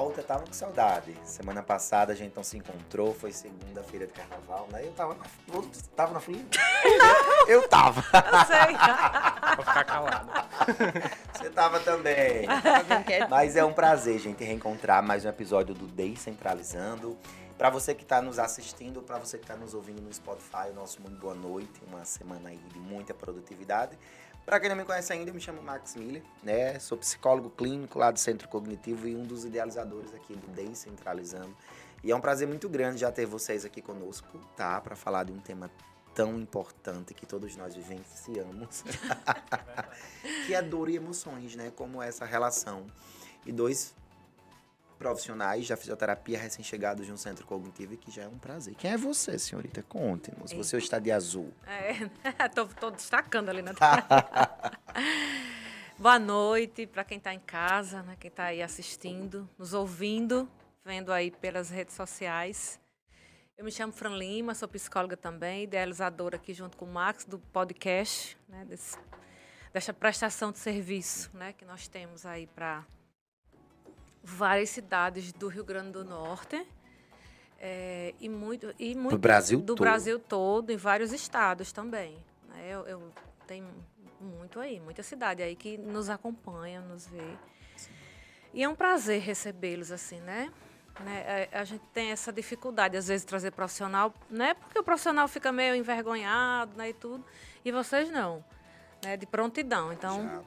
Senhorita tava com saudade. Semana passada a gente não se encontrou, foi segunda-feira de carnaval, né? Eu tava na, eu tava na folia. Eu tava. Eu sei. Vou ficar calado. Você tava também. Mas é um prazer, gente, reencontrar mais um episódio do Descentralizando. Para você que está nos assistindo, para você que está nos ouvindo no Spotify, o nosso muito boa noite. Uma semana aí de muita produtividade. Para quem não me conhece ainda, eu me chamo Max Miller, né? Sou psicólogo clínico lá do Centro Cognitivo e um dos idealizadores aqui do Descentralizando. E é um prazer muito grande já ter vocês aqui conosco, tá? Para falar de um tema tão importante que todos nós vivenciamos, que é dor e emoções, né? Como essa relação. E dois profissionais da fisioterapia recém-chegados de um centro cognitivo, que já é um prazer. Quem é você, senhorita? Conte-nos. Você está de azul. É, tô, tô destacando ali na Boa noite para quem está em casa, né? Quem está aí assistindo, nos ouvindo, vendo aí pelas redes sociais. Eu me chamo Fran Lima, sou psicóloga também, idealizadora aqui junto com o Max do podcast, né? Desse, dessa prestação de serviço, né? Que nós temos aí para várias cidades do Rio Grande do Norte. É, e muito, e muito do Brasil do todo. Brasil todo, em vários estados também. Né? Eu, eu tenho muito aí, muita cidade aí que nos acompanha, nos vê. Sim. E é um prazer recebê-los assim, né? né? A, a, gente tem essa dificuldade às vezes de trazer profissional, né? Porque o profissional fica meio envergonhado, né, e tudo. E vocês não, né? De prontidão. Então,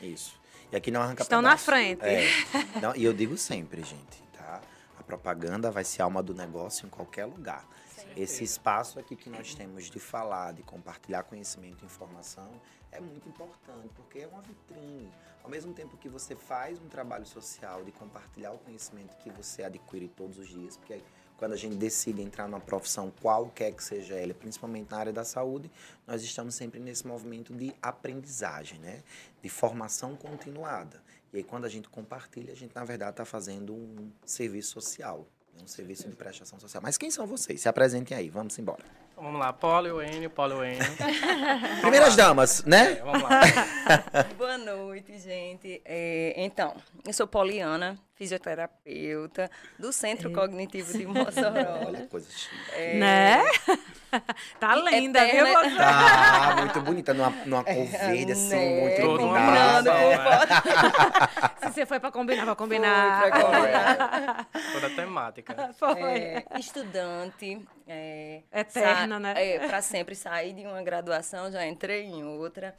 Já. isso. E aqui não arranca Estão pedaço. na frente. É. Não, e eu digo sempre, gente, tá? A propaganda vai ser alma do negócio em qualquer lugar. Sim. Esse espaço aqui que nós temos de falar, de compartilhar conhecimento e informação é muito importante, porque é uma vitrine. Ao mesmo tempo que você faz um trabalho social de compartilhar o conhecimento que você adquire todos os dias, porque quando a gente decide entrar numa profissão, qualquer que seja ela, principalmente na área da saúde, nós estamos sempre nesse movimento de aprendizagem, né? de formação continuada. E aí, quando a gente compartilha, a gente, na verdade, está fazendo um serviço social, um serviço de prestação social. Mas quem são vocês? Se apresentem aí, vamos embora. Então, vamos lá, Polo Enio, Polo Enio. Primeiras damas, né? É, vamos lá. Boa noite, gente. É, então, eu sou Poliana, fisioterapeuta do Centro é. Cognitivo de Mossoró. Olha, coisa chique. É... Né? tá linda, viu? Você? Tá muito bonita, numa, numa cor verde, assim, né? muito combinando Se você foi pra combinar, pra combinar. Foi pra combinar. Toda temática. Foi. É, estudante. É, Eterna, né? É, pra sempre sair de uma graduação, já entrei em outra.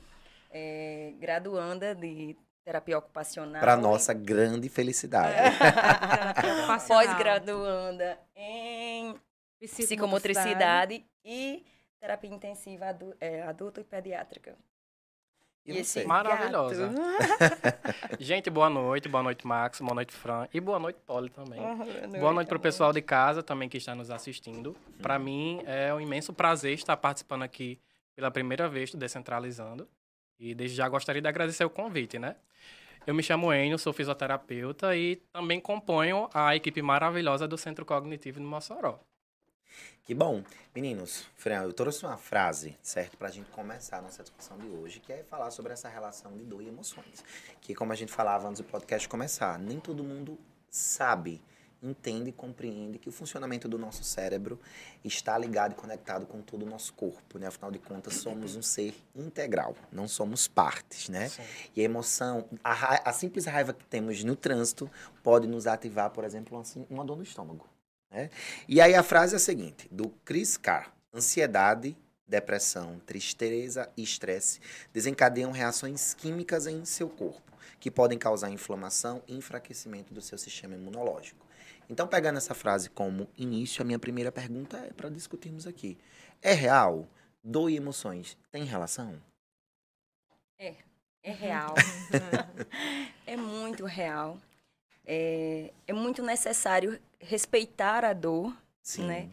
É, graduanda de terapia ocupacional. Para nossa grande felicidade. Pós-graduanda em psicomotricidade e terapia intensiva adu é, adulta e pediátrica. E, e você? Maravilhosa. Gente, boa noite. Boa noite, Max. Boa noite, Fran. E boa noite, Polly também. Oh, boa noite, boa noite para o pessoal de casa também que está nos assistindo. Para mim é um imenso prazer estar participando aqui pela primeira vez do Decentralizando. E desde já gostaria de agradecer o convite, né? Eu me chamo Enio, sou fisioterapeuta e também componho a equipe maravilhosa do Centro Cognitivo de Mossoró. Que bom. Meninos, Fran, eu trouxe uma frase, certo, para a gente começar a nossa discussão de hoje, que é falar sobre essa relação de dor e emoções. Que, como a gente falava antes do podcast começar, nem todo mundo sabe, entende e compreende que o funcionamento do nosso cérebro está ligado e conectado com todo o nosso corpo, né? Afinal de contas, somos um ser integral, não somos partes, né? Sim. E a emoção, a, a simples raiva que temos no trânsito pode nos ativar, por exemplo, uma, uma dor no estômago. Né? E aí a frase é a seguinte, do Chris Carr. Ansiedade, depressão, tristeza e estresse desencadeiam reações químicas em seu corpo, que podem causar inflamação e enfraquecimento do seu sistema imunológico. Então, pegando essa frase como início, a minha primeira pergunta é para discutirmos aqui. É real? Dor e emoções têm relação? É, é real. é muito real. É, é muito necessário respeitar a dor, Sim. né?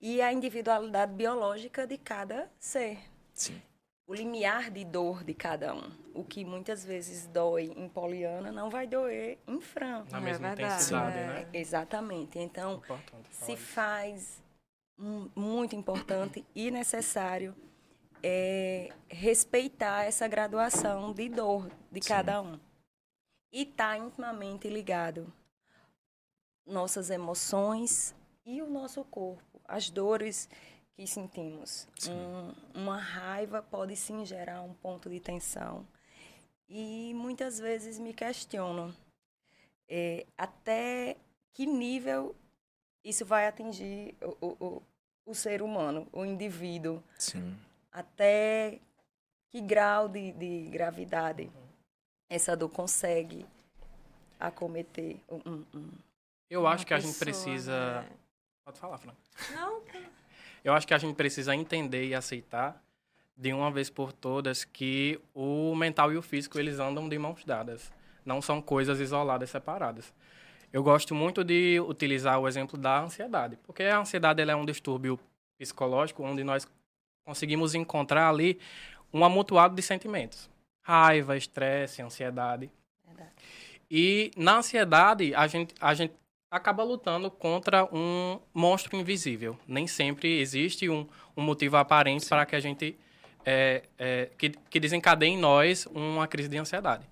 E a individualidade biológica de cada ser. Sim. O limiar de dor de cada um. O que muitas vezes dói em Poliana não vai doer em Fran. Na mesma é intensidade, né? Exatamente. Então, se faz um, muito importante e necessário é, respeitar essa graduação de dor de Sim. cada um. E tá intimamente ligado nossas emoções e o nosso corpo, as dores que sentimos. Um, uma raiva pode sim gerar um ponto de tensão. E muitas vezes me questiono é, até que nível isso vai atingir o, o, o ser humano, o indivíduo. Sim. Até que grau de, de gravidade essa dor consegue acometer um, um, Eu acho que a gente pessoa, precisa. né? Pode falar, Fran. Não, Eu acho que a gente precisa entender e aceitar de uma vez por todas que o mental e o físico eles andam de mãos dadas. Não são coisas isoladas, separadas. Eu gosto muito de utilizar o exemplo da ansiedade, porque a ansiedade é um distúrbio psicológico onde nós conseguimos encontrar ali um amontoado de sentimentos: raiva, estresse, ansiedade. Verdade. E na ansiedade, a gente, a gente acaba lutando contra um monstro invisível. Nem sempre existe um, um motivo aparente para que a gente. é, é, que, que desencadeie em nós uma crise de ansiedade.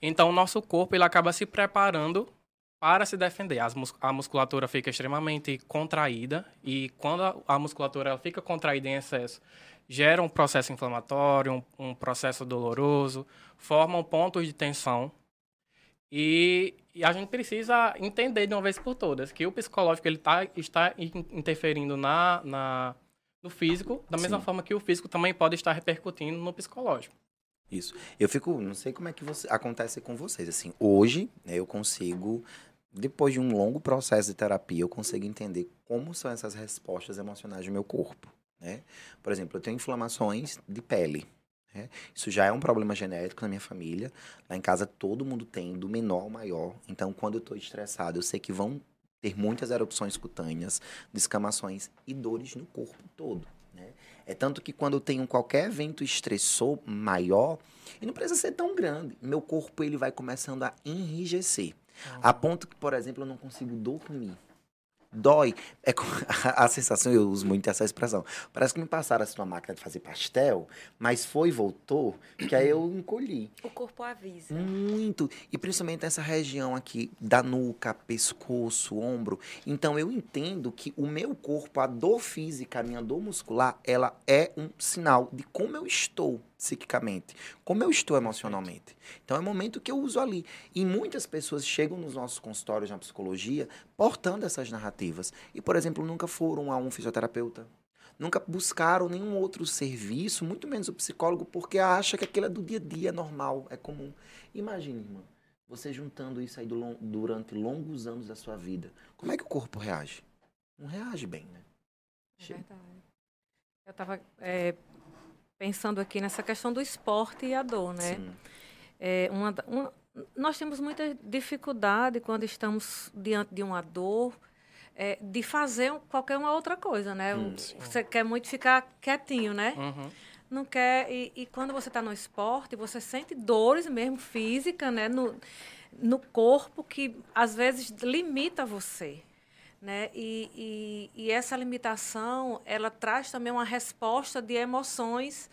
Então, o nosso corpo ele acaba se preparando para se defender. As a musculatura fica extremamente contraída e quando a, a musculatura ela fica contraída em excesso, gera um processo inflamatório, um, um processo doloroso, formam pontos de tensão e, e a gente precisa entender de uma vez por todas que o psicológico ele tá, está in- interferindo na, na, no físico, da mesma Sim. forma que o físico também pode estar repercutindo no psicológico. Isso. Eu fico, não sei como é que você, acontece com vocês. Assim, hoje, né, eu consigo, depois de um longo processo de terapia, eu consigo entender como são essas respostas emocionais do meu corpo. Né? Por exemplo, eu tenho inflamações de pele. Né? Isso já é um problema genético na minha família. Lá em casa todo mundo tem, do menor ao maior. Então, quando eu estou estressado, eu sei que vão ter muitas erupções cutâneas, descamações e dores no corpo todo. Né? É tanto que quando eu tenho qualquer evento estressor maior, e não precisa ser tão grande, meu corpo ele vai começando a enrijecer. A ponto que, por exemplo, eu não consigo dormir. Dói. É a, a sensação, eu uso muito essa expressão. Parece que me passaram assim uma máquina de fazer pastel, mas foi voltou, que aí eu encolhi. O corpo avisa. Muito. E principalmente essa região aqui da nuca, pescoço, ombro. Então eu entendo que o meu corpo, a dor física, a minha dor muscular, ela é um sinal de como eu estou psiquicamente, como eu estou emocionalmente. Então é o momento que eu uso ali. E muitas pessoas chegam nos nossos consultórios na psicologia portando essas narrativas. E, por exemplo, nunca foram a um fisioterapeuta. Nunca buscaram nenhum outro serviço, muito menos o psicólogo, porque acha que aquilo é do dia a dia, é normal, é comum. Imagine, irmã, você juntando isso aí do durante longos anos da sua vida. Como é que o corpo reage? Não reage bem, né? É verdade. Eu estava pensando aqui nessa questão do esporte e a dor, né? É, uma, uma- nós temos muita dificuldade quando estamos diante de uma dor é, de fazer qualquer uma outra coisa, né? Hum, você quer muito ficar quietinho, né? Uhum. Não quer. E, e quando você está no esporte, você sente dores mesmo física, né? No, no corpo que às vezes limita você. Né? E, e, e essa limitação, ela traz também uma resposta de emoções,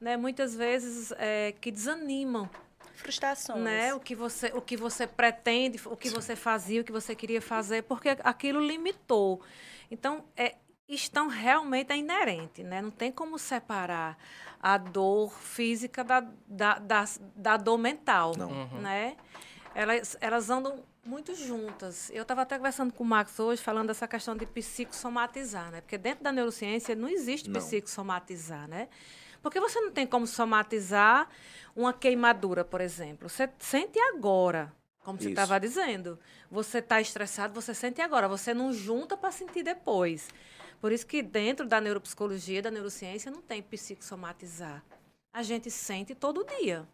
né? muitas vezes é, que desanimam Frustrações. né? O que você, o que você pretende, o que você fazia, o que você queria fazer, porque aquilo limitou. Então, é, estão realmente é inerente, né? Não tem como separar a dor física da, da, da, da dor mental, Não. Uhum. né? Elas, elas andam muito juntas. Eu estava até conversando com o Max hoje, falando dessa questão de psicossomatizar, né? Porque dentro da neurociência não existe Não. psicossomatizar, né? Porque você não tem como somatizar uma queimadura, por exemplo. Você sente agora, como você estava dizendo. Você está estressado, você sente agora. Você não junta para sentir depois. Por isso que dentro da neuropsicologia, da neurociência, não tem psicossomatizar. A gente sente todo dia,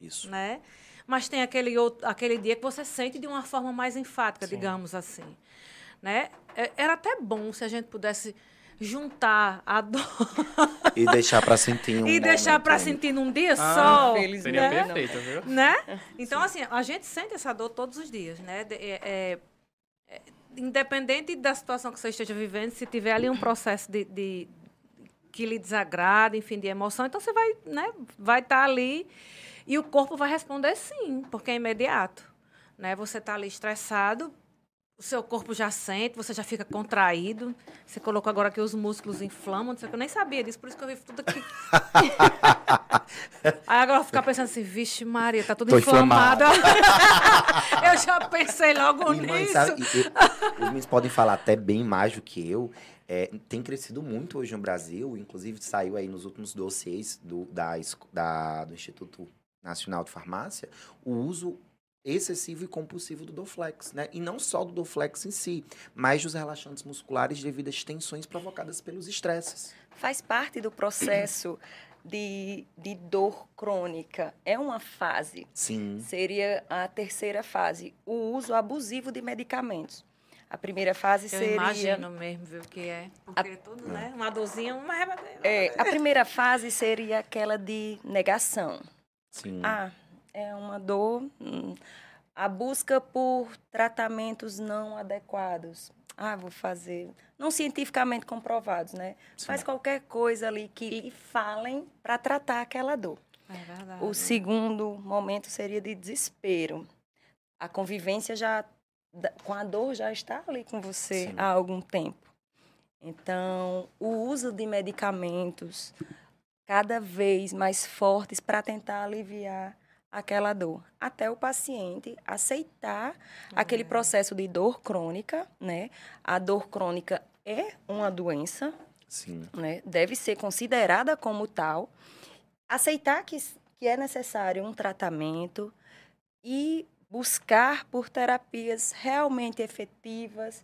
Isso. né? Mas tem aquele, outro, aquele dia que você sente de uma forma mais enfática, Sim. digamos assim. Né? É- Era até bom se a gente pudesse juntar a dor E deixar pra sentir um e deixar para sentir num dia Ah, só. Seria né? perfeito, viu? né? Então, assim, a gente sente essa dor todos os dias, né? De- é- é- é, independente da situação que você esteja vivendo, se tiver ali um processo de, de- que lhe desagrada, enfim, de emoção, então você vai, né? Vai estar ali e o corpo vai responder sim, porque é imediato, né? Você está ali estressado, o seu corpo já sente, você já fica contraído. Você colocou agora que os músculos inflamam, não sei o que, eu nem sabia disso, por isso que eu vi tudo aqui. Aí agora eu vou ficar pensando assim, vixe Maria, tá tudo Tô inflamado. eu já pensei logo E, nisso. sabe, e- e- os meninos podem falar até bem mais do que eu. É, tem crescido muito hoje no Brasil, inclusive saiu aí nos últimos dossiês do, da, da- do Instituto Nacional de Farmácia o uso excessivo e compulsivo do Doflex, né? E não só do Doflex em si, mas dos relaxantes musculares devido às tensões provocadas pelos estresses. Faz parte do processo de, de dor crônica. É uma fase. Sim. Seria a terceira fase, o uso abusivo de medicamentos. A primeira fase Eu seria imagino mesmo, viu, o que é. Porque tudo, né? Uma dorzinha, uma rebadeira. é, a primeira fase seria aquela de negação. Sim. Ah, é uma dor. hum, A busca por tratamentos não adequados. Ah, vou fazer. Não cientificamente comprovados, né? Sim. Faz qualquer coisa ali que lhe falem para tratar aquela dor. É verdade. O segundo momento seria de desespero. A convivência já com a dor já está ali com você Sim. há algum tempo. Então, o uso de medicamentos cada vez mais fortes para tentar aliviar aquela dor, até o paciente aceitar aquele processo de dor crônica, né? A dor crônica é uma doença, Sim. né? Deve ser considerada como tal, aceitar que, que é necessário um tratamento e buscar por terapias realmente efetivas,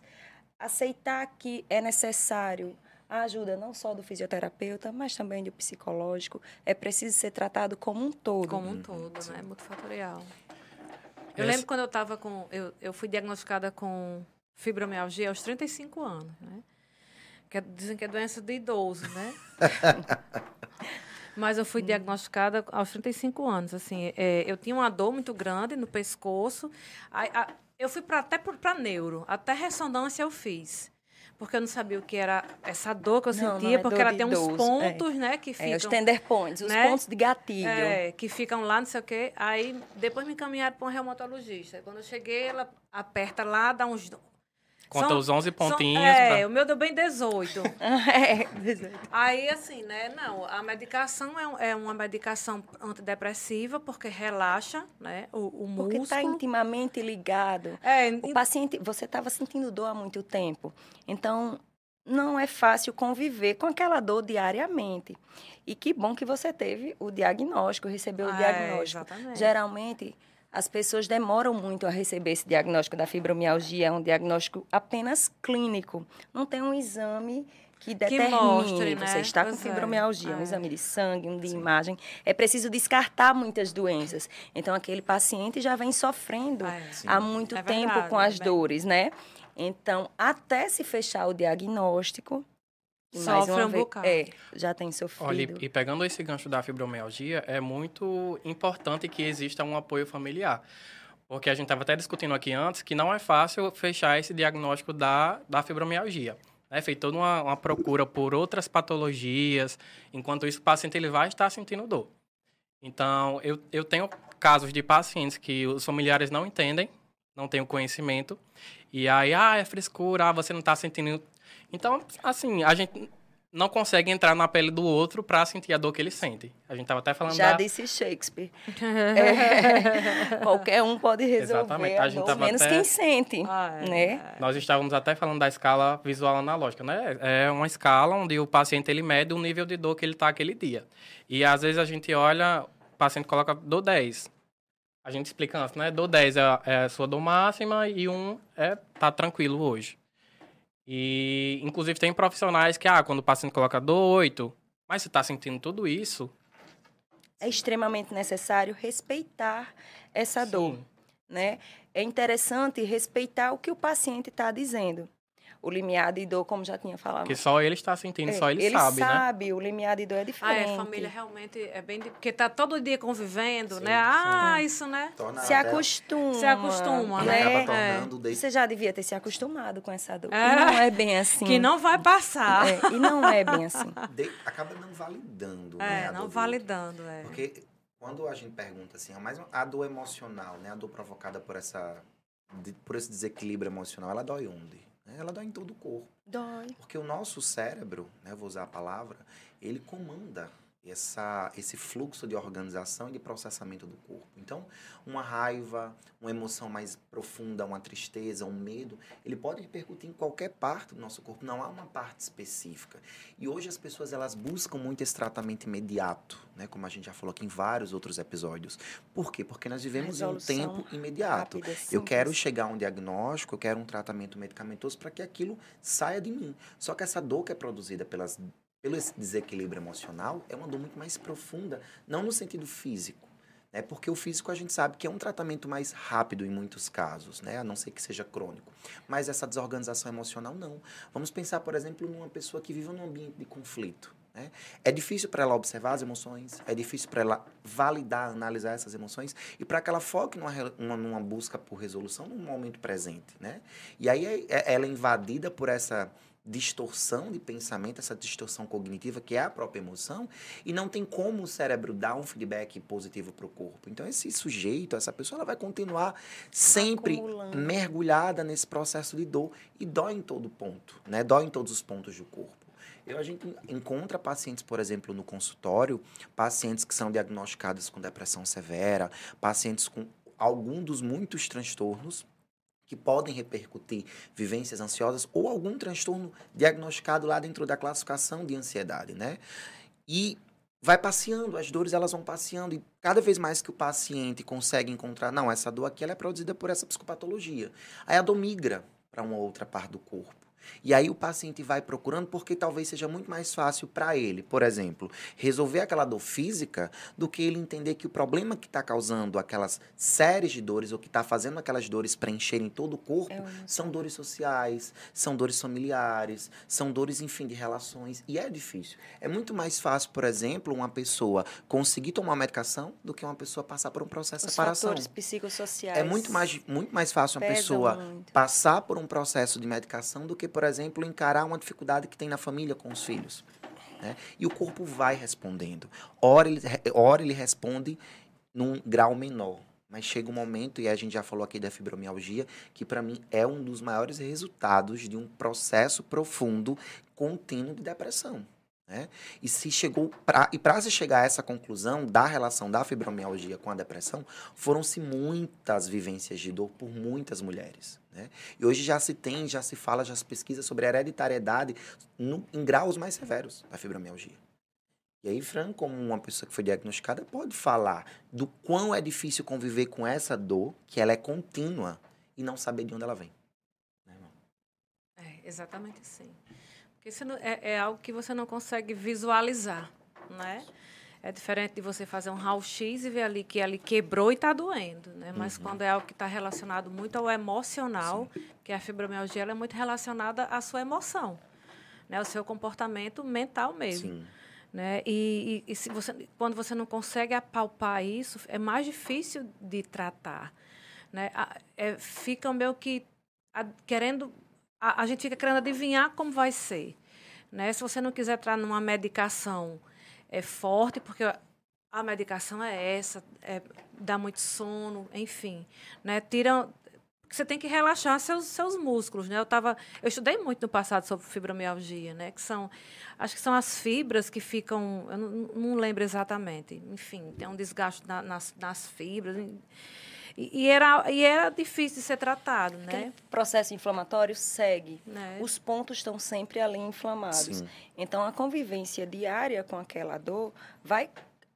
aceitar que é necessário a ajuda não só do fisioterapeuta, mas também do psicológico. É preciso ser tratado como um todo. Como um todo, né? Multifatorial. Eu Esse- lembro quando eu estava com. Eu, eu fui diagnosticada com fibromialgia aos 35 anos, né? Que é- dizem que é doença de idoso, né? Mas eu fui diagnosticada aos 35 anos. Assim, é, eu tinha uma dor muito grande no pescoço. Aí, a- eu fui pra, até para neuro, até ressonância eu fiz. Porque eu não sabia o que era essa dor que eu Não, não sentia, é porque ela tem uns idoso, é. pontos, né, que É, ficam... os tender points, os né? pontos de gatilho. É, que ficam lá, não sei o quê. Aí depois me encaminharam para um reumatologista. Quando eu cheguei, ela aperta lá, dá uns. Conta São- os 11 são- pontinhos. é, pra- o meu deu bem 18. É, Aí, assim, né? Não, a medicação é, um- é uma medicação antidepressiva, porque relaxa, né? O, o porque está músculo. intimamente ligado. É, O paciente, você estava sentindo dor há muito tempo, então não é fácil conviver com aquela dor diariamente. E que bom que você teve o diagnóstico, recebeu o É, diagnóstico. exatamente. Geralmente, as pessoas demoram muito a receber esse diagnóstico da fibromialgia, é um diagnóstico apenas clínico. Não tem um exame que determine mostre, né? você está com Pois é, fibromialgia, um é. exame de sangue, um de imagem. É preciso descartar muitas doenças. Então, aquele paciente já vem sofrendo É. Sim. há muito É tempo verdade, com as bem. dores, né? Então, até se fechar o diagnóstico, Sofre um bocado. É, já tem sofrido. Olha, e- e pegando esse gancho da fibromialgia, é muito importante que exista um apoio familiar. Porque a gente estava até discutindo aqui antes que não é fácil fechar esse diagnóstico da, da fibromialgia. É feita toda uma, uma procura por outras patologias, enquanto isso o paciente ele vai estar sentindo dor. Então, eu, eu tenho casos de pacientes que os familiares não entendem, não têm o conhecimento, e aí, ah, é frescura, ah, você não está sentindo. Então, assim, a gente não consegue entrar na pele do outro para sentir a dor que ele sente. A gente tava até falando Já da... disse Shakespeare. É, qualquer um pode resolver Exatamente, a a gente dor, tava menos até- quem sente, Ah, é. né? Nós estávamos até falando da escala visual analógica, né? É uma escala onde o paciente ele mede o nível de dor que ele está aquele dia. E às vezes a gente olha, o paciente coloca dor 10. A gente explica antes, né? Dor 10 é, a- é a sua dor máxima e 1 é tá tranquilo hoje. E inclusive tem profissionais que, ah, quando o paciente coloca dor 8, mas você está sentindo tudo isso, É extremamente necessário respeitar essa dor. sim, né? É interessante respeitar o que o paciente está dizendo. O limiar de dor, como já tinha falado. que só ele está sentindo, É, só ele, sabe, né? sabe, o limiar de dor é Ah, diferente. é, família realmente é bem... de- Porque tá todo dia convivendo, Sim, né? Ah, isso, né? Torna Se acostuma. Se acostuma, né? acaba É. tornando de- Você já devia ter se acostumado com essa dor. É. Não é bem assim. Que não vai passar. É, e não é bem assim. de- acaba não validando, né? É, a dor não validando, é. Porque quando a gente pergunta assim, mais a dor emocional, né? A dor provocada por essa de, por esse desequilíbrio emocional, ela dói onde? Né? Ela dói em todo o corpo. Dói. Porque o nosso cérebro, né, vou usar a palavra, ele comanda essa, esse fluxo de organização e de processamento do corpo. Então, uma raiva, uma emoção mais profunda, uma tristeza, um medo, ele pode repercutir em qualquer parte do nosso corpo, não há uma parte específica. E hoje as pessoas elas buscam muito esse tratamento imediato, né, como a gente já falou aqui em vários outros episódios. Por quê? Porque nós vivemos em um tempo imediato. rápida, Eu quero chegar a um diagnóstico, eu quero um tratamento medicamentoso para que aquilo saia de mim. Só que essa dor que é produzida pelas pelo esse desequilíbrio emocional, é uma dor muito mais profunda, não no sentido físico. Né? Porque o físico a gente sabe que é um tratamento mais rápido em muitos casos, né? a não ser que seja crônico. Mas essa desorganização emocional, não. Vamos pensar, por exemplo, numa pessoa que vive num ambiente de conflito. Né? É difícil para ela observar as emoções, é difícil para ela validar, analisar essas emoções e para que ela foque numa, numa, numa busca por resolução no momento presente. Né? E aí é- é- ela é invadida por essa distorção de pensamento, essa distorção cognitiva que é a própria emoção, e não tem como o cérebro dar um feedback positivo para o corpo. Então, esse sujeito, essa pessoa, ela vai continuar sempre Acumulando. mergulhada nesse processo de dor e dói em todo ponto, né? Dói em todos os pontos do corpo. Eu, a gente encontra pacientes, por exemplo, no consultório, pacientes que são diagnosticados com depressão severa, pacientes com algum dos muitos transtornos que podem repercutir vivências ansiosas ou algum transtorno diagnosticado lá dentro da classificação de ansiedade, né? E vai passeando, as dores elas vão passeando e cada vez mais que o paciente consegue encontrar, não, essa dor aqui ela é produzida por essa psicopatologia. Aí a dor migra para uma outra parte do corpo. E aí o paciente vai procurando porque talvez seja muito mais fácil para ele, por exemplo, resolver aquela dor física do que ele entender que o problema que está causando aquelas séries de dores ou que está fazendo aquelas dores preencherem todo o corpo É são dores sociais, são dores familiares, são dores, enfim, de relações. E é difícil. É muito mais fácil, por exemplo, uma pessoa conseguir tomar uma medicação do que uma pessoa passar por um processo de Os separação. fatores psicossociais. É muito mais, muito mais fácil uma pessoa muito. passar por um processo de medicação do que, por exemplo, encarar uma dificuldade que tem na família com os filhos. né? E o corpo vai respondendo. Ora ele, ora ele responde num grau menor. Mas chega um momento, e a gente já falou aqui da fibromialgia, que para mim é um dos maiores resultados de um processo profundo, contínuo de depressão. Né? E se chegou pra, e para se chegar a essa conclusão da relação da fibromialgia com a depressão, foram-se muitas vivências de dor por muitas mulheres. Né? E hoje já se tem, já se fala, já se pesquisa sobre a hereditariedade no- em graus mais severos da fibromialgia. E aí, Fran, como uma pessoa que foi diagnosticada, pode falar do quão é difícil conviver com essa dor, que ela é contínua, e não saber de onde ela vem. Né? É, exatamente assim. Isso é, é algo que você não consegue visualizar, né? É diferente de você fazer um raio-x e ver ali que ali quebrou e está doendo, né? Mas quando é algo que está relacionado muito ao emocional, que a fibromialgia ela é muito relacionada à sua emoção, né? O seu comportamento mental mesmo Sim. né? E, e- e se você, quando você não consegue apalpar isso, é mais difícil de tratar, né? É, fica meio que a- querendo, a, a gente fica querendo adivinhar como vai ser, né? Se você não quiser entrar numa medicação é forte, porque a medicação é essa, é, dá muito sono, enfim, né? Tira você tem que relaxar seus, seus músculos, né? Eu tava, eu estudei muito no passado sobre fibromialgia, né? Que são, acho que são as fibras que ficam, eu não, não lembro exatamente. Enfim, tem um desgaste na- nas, nas fibras. E, e era, e era difícil de ser tratado, Aquele né? processo inflamatório segue. Né? Os pontos estão sempre ali inflamados. Sim. Então, a convivência diária com aquela dor vai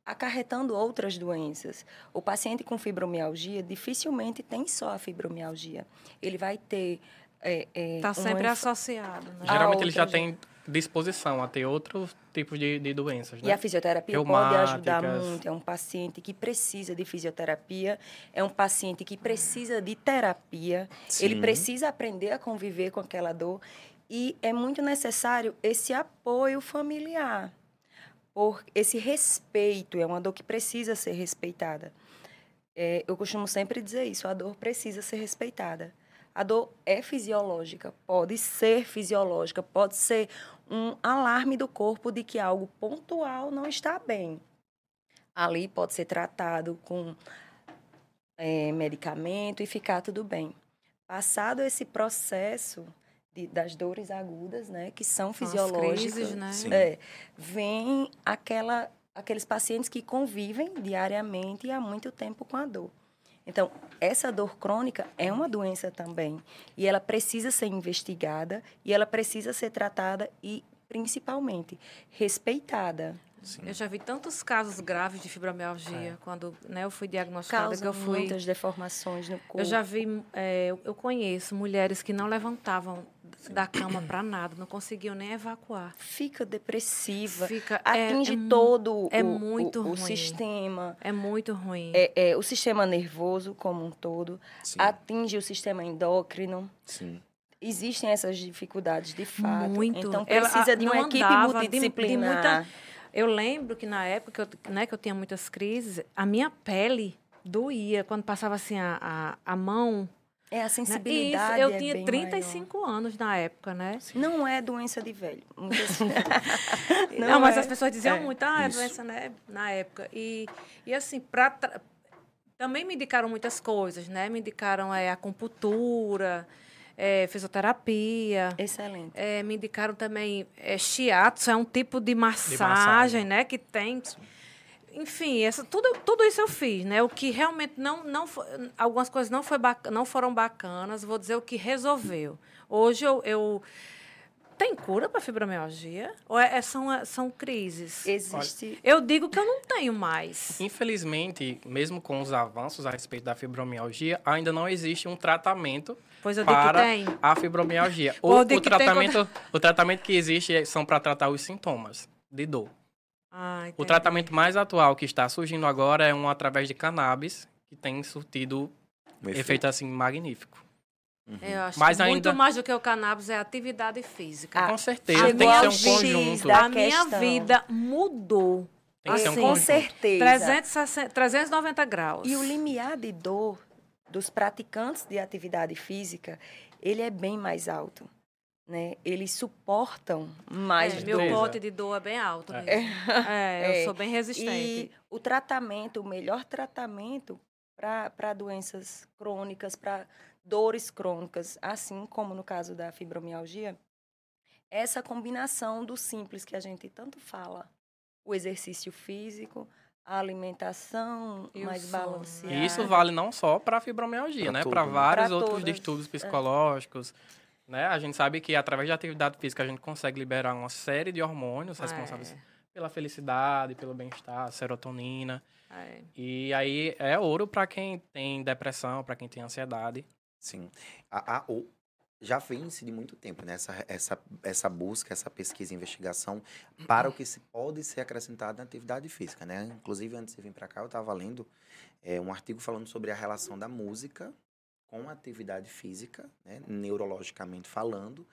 acarretando outras doenças. O paciente com fibromialgia dificilmente tem só a fibromialgia. Ele vai ter. É, é, Está uma sempre inf- associado, né? Geralmente ele já tem disposição a ter outros tipos de, de doenças, E né? a fisioterapia pode ajudar muito. É um paciente que precisa de fisioterapia, é um paciente que precisa de terapia, ele Sim. precisa aprender a conviver com aquela dor e é muito necessário esse apoio familiar. Por esse respeito, é uma dor que precisa ser respeitada. É, eu costumo sempre dizer isso, a dor precisa ser respeitada. A dor é fisiológica, pode ser fisiológica, pode ser um alarme do corpo de que algo pontual não está bem. Ali pode ser tratado com é, medicamento e ficar tudo bem. Passado esse processo de, das dores agudas, né, que são São as fisiológicas, crises, né? É, vem aquela, aqueles pacientes que convivem diariamente e há muito tempo com a dor. Então, essa dor crônica é uma doença também. E ela precisa ser investigada e ela precisa ser tratada e, principalmente, respeitada. Sim. Eu já vi tantos casos graves de fibromialgia quando né, eu fui diagnosticada que Causa eu fui. muitas deformações no corpo. Eu já vi, é, eu conheço mulheres que não levantavam da cama para nada, não conseguiam nem evacuar. Fica depressiva. Fica, é- atinge é mu- todo é o, muito o, o ruim. sistema. É muito ruim. É, é, o sistema nervoso como um todo. Sim. Atinge o sistema endócrino. Sim. Existem essas dificuldades de fato. Muito. Então Ela, precisa a- de uma equipe andava, de- de multidisciplinar. muita- Eu lembro que na época que eu, né, que eu tinha muitas crises, a minha pele doía quando passava assim a, a, a mão. É a né? sensibilidade. Isso, eu é tinha bem 35 anos na época, né? maior. Não é doença de velho. Muitas- Não, mas é. as pessoas diziam É. muito, ah, é Isso. doença né, na época. E, e assim, pra tra- também me indicaram muitas coisas, né? Me indicaram é, acupuntura, é, fisioterapia. Excelente. É, me indicaram também é, shiatsu, é um tipo de massagem, massagem. né? Que tem. Enfim, essa, tudo, tudo isso eu fiz, né? O que realmente não, não foi, algumas coisas não, foi bac- não foram bacanas, vou dizer o que resolveu. Hoje eu, eu tem cura para fibromialgia ou é, é- são, são crises? Existe. Eu digo que eu não tenho mais. Infelizmente, mesmo com os avanços a respeito da fibromialgia, ainda não existe um tratamento Pois eu digo que para tem. a fibromialgia. O, eu o digo que tem tratamento, o tratamento que existe é- são para tratar os sintomas de dor. Ah, O tratamento mais atual que está surgindo agora é um através de cannabis, que tem surtido Um efeito assim magnífico. Uhum. Eu acho Mas que muito ainda- mais do que o cannabis é atividade física. Ah, Com certeza, tem que ser um conjunto. da a minha vida mudou. Tem que ser um assim, Com certeza. 360, 390 graus. E o limiar de dor dos praticantes de atividade física, ele é bem mais alto. Né? Eles suportam mais é, dor. meu pote de dor é bem alto É. mesmo. É, eu É. sou bem resistente. E o tratamento, o melhor tratamento para doenças crônicas, para dores crônicas, assim como no caso da fibromialgia, é essa combinação do simples que a gente tanto fala. O exercício físico, a alimentação E mais balanceada. E isso vale não só para a fibromialgia, Pra né? Para né? vários Pra outros todas. distúrbios psicológicos. Né? A gente sabe que através da atividade física a gente consegue liberar uma série de hormônios responsáveis pela felicidade, pelo bem-estar, serotonina. É, é. E aí é ouro para quem tem depressão, para quem tem ansiedade. Sim. A, a- o- já vem-se de muito tempo, né? Essa, essa, essa busca, essa pesquisa e investigação para o que se pode ser acrescentado na atividade física, né? Inclusive, antes de vir para cá, eu estava lendo é, um artigo falando sobre a relação da música com atividade física, né? neurologicamente falando,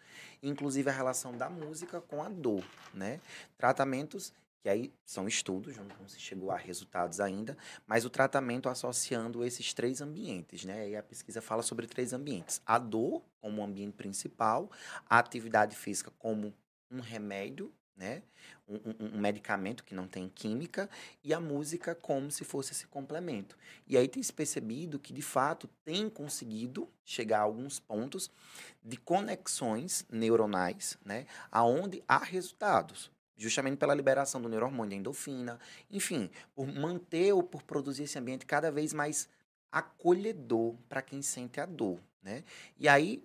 inclusive a relação da música com a dor, né? Tratamentos que aí são estudos, não se chegou a resultados ainda, mas o tratamento associando esses três ambientes, né? E a pesquisa fala sobre três ambientes: a dor como ambiente principal, a atividade física como um remédio, né? Um, um- um medicamento que não tem química e a música como se fosse esse complemento. E aí tem se percebido que de fato tem conseguido chegar a alguns pontos de conexões neuronais, né? Aonde há resultados justamente pela liberação do neurohormônio, da endorfina, enfim, por manter ou por produzir esse ambiente cada vez mais acolhedor para quem sente a dor, né? E aí,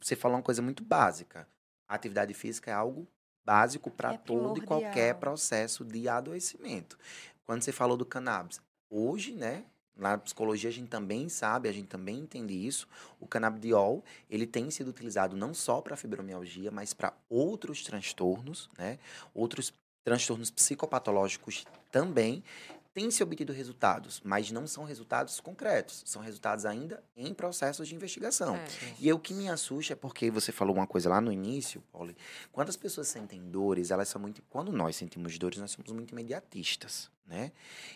você falou uma coisa muito básica. A atividade física é algo básico para É todo e qualquer processo de adoecimento. Quando você falou do cannabis, hoje, né, na psicologia a gente também sabe, a gente também entende isso, o canabidiol, ele tem sido utilizado não só para fibromialgia, mas para outros transtornos, né? Outros transtornos psicopatológicos também têm se obtido resultados, mas não são resultados concretos, são resultados ainda em processos de investigação. É. E o que me assusta é porque você falou uma coisa lá no início, Pauli. Quando as pessoas sentem dores, elas são muito. Quando nós sentimos dores, nós somos muito imediatistas, né?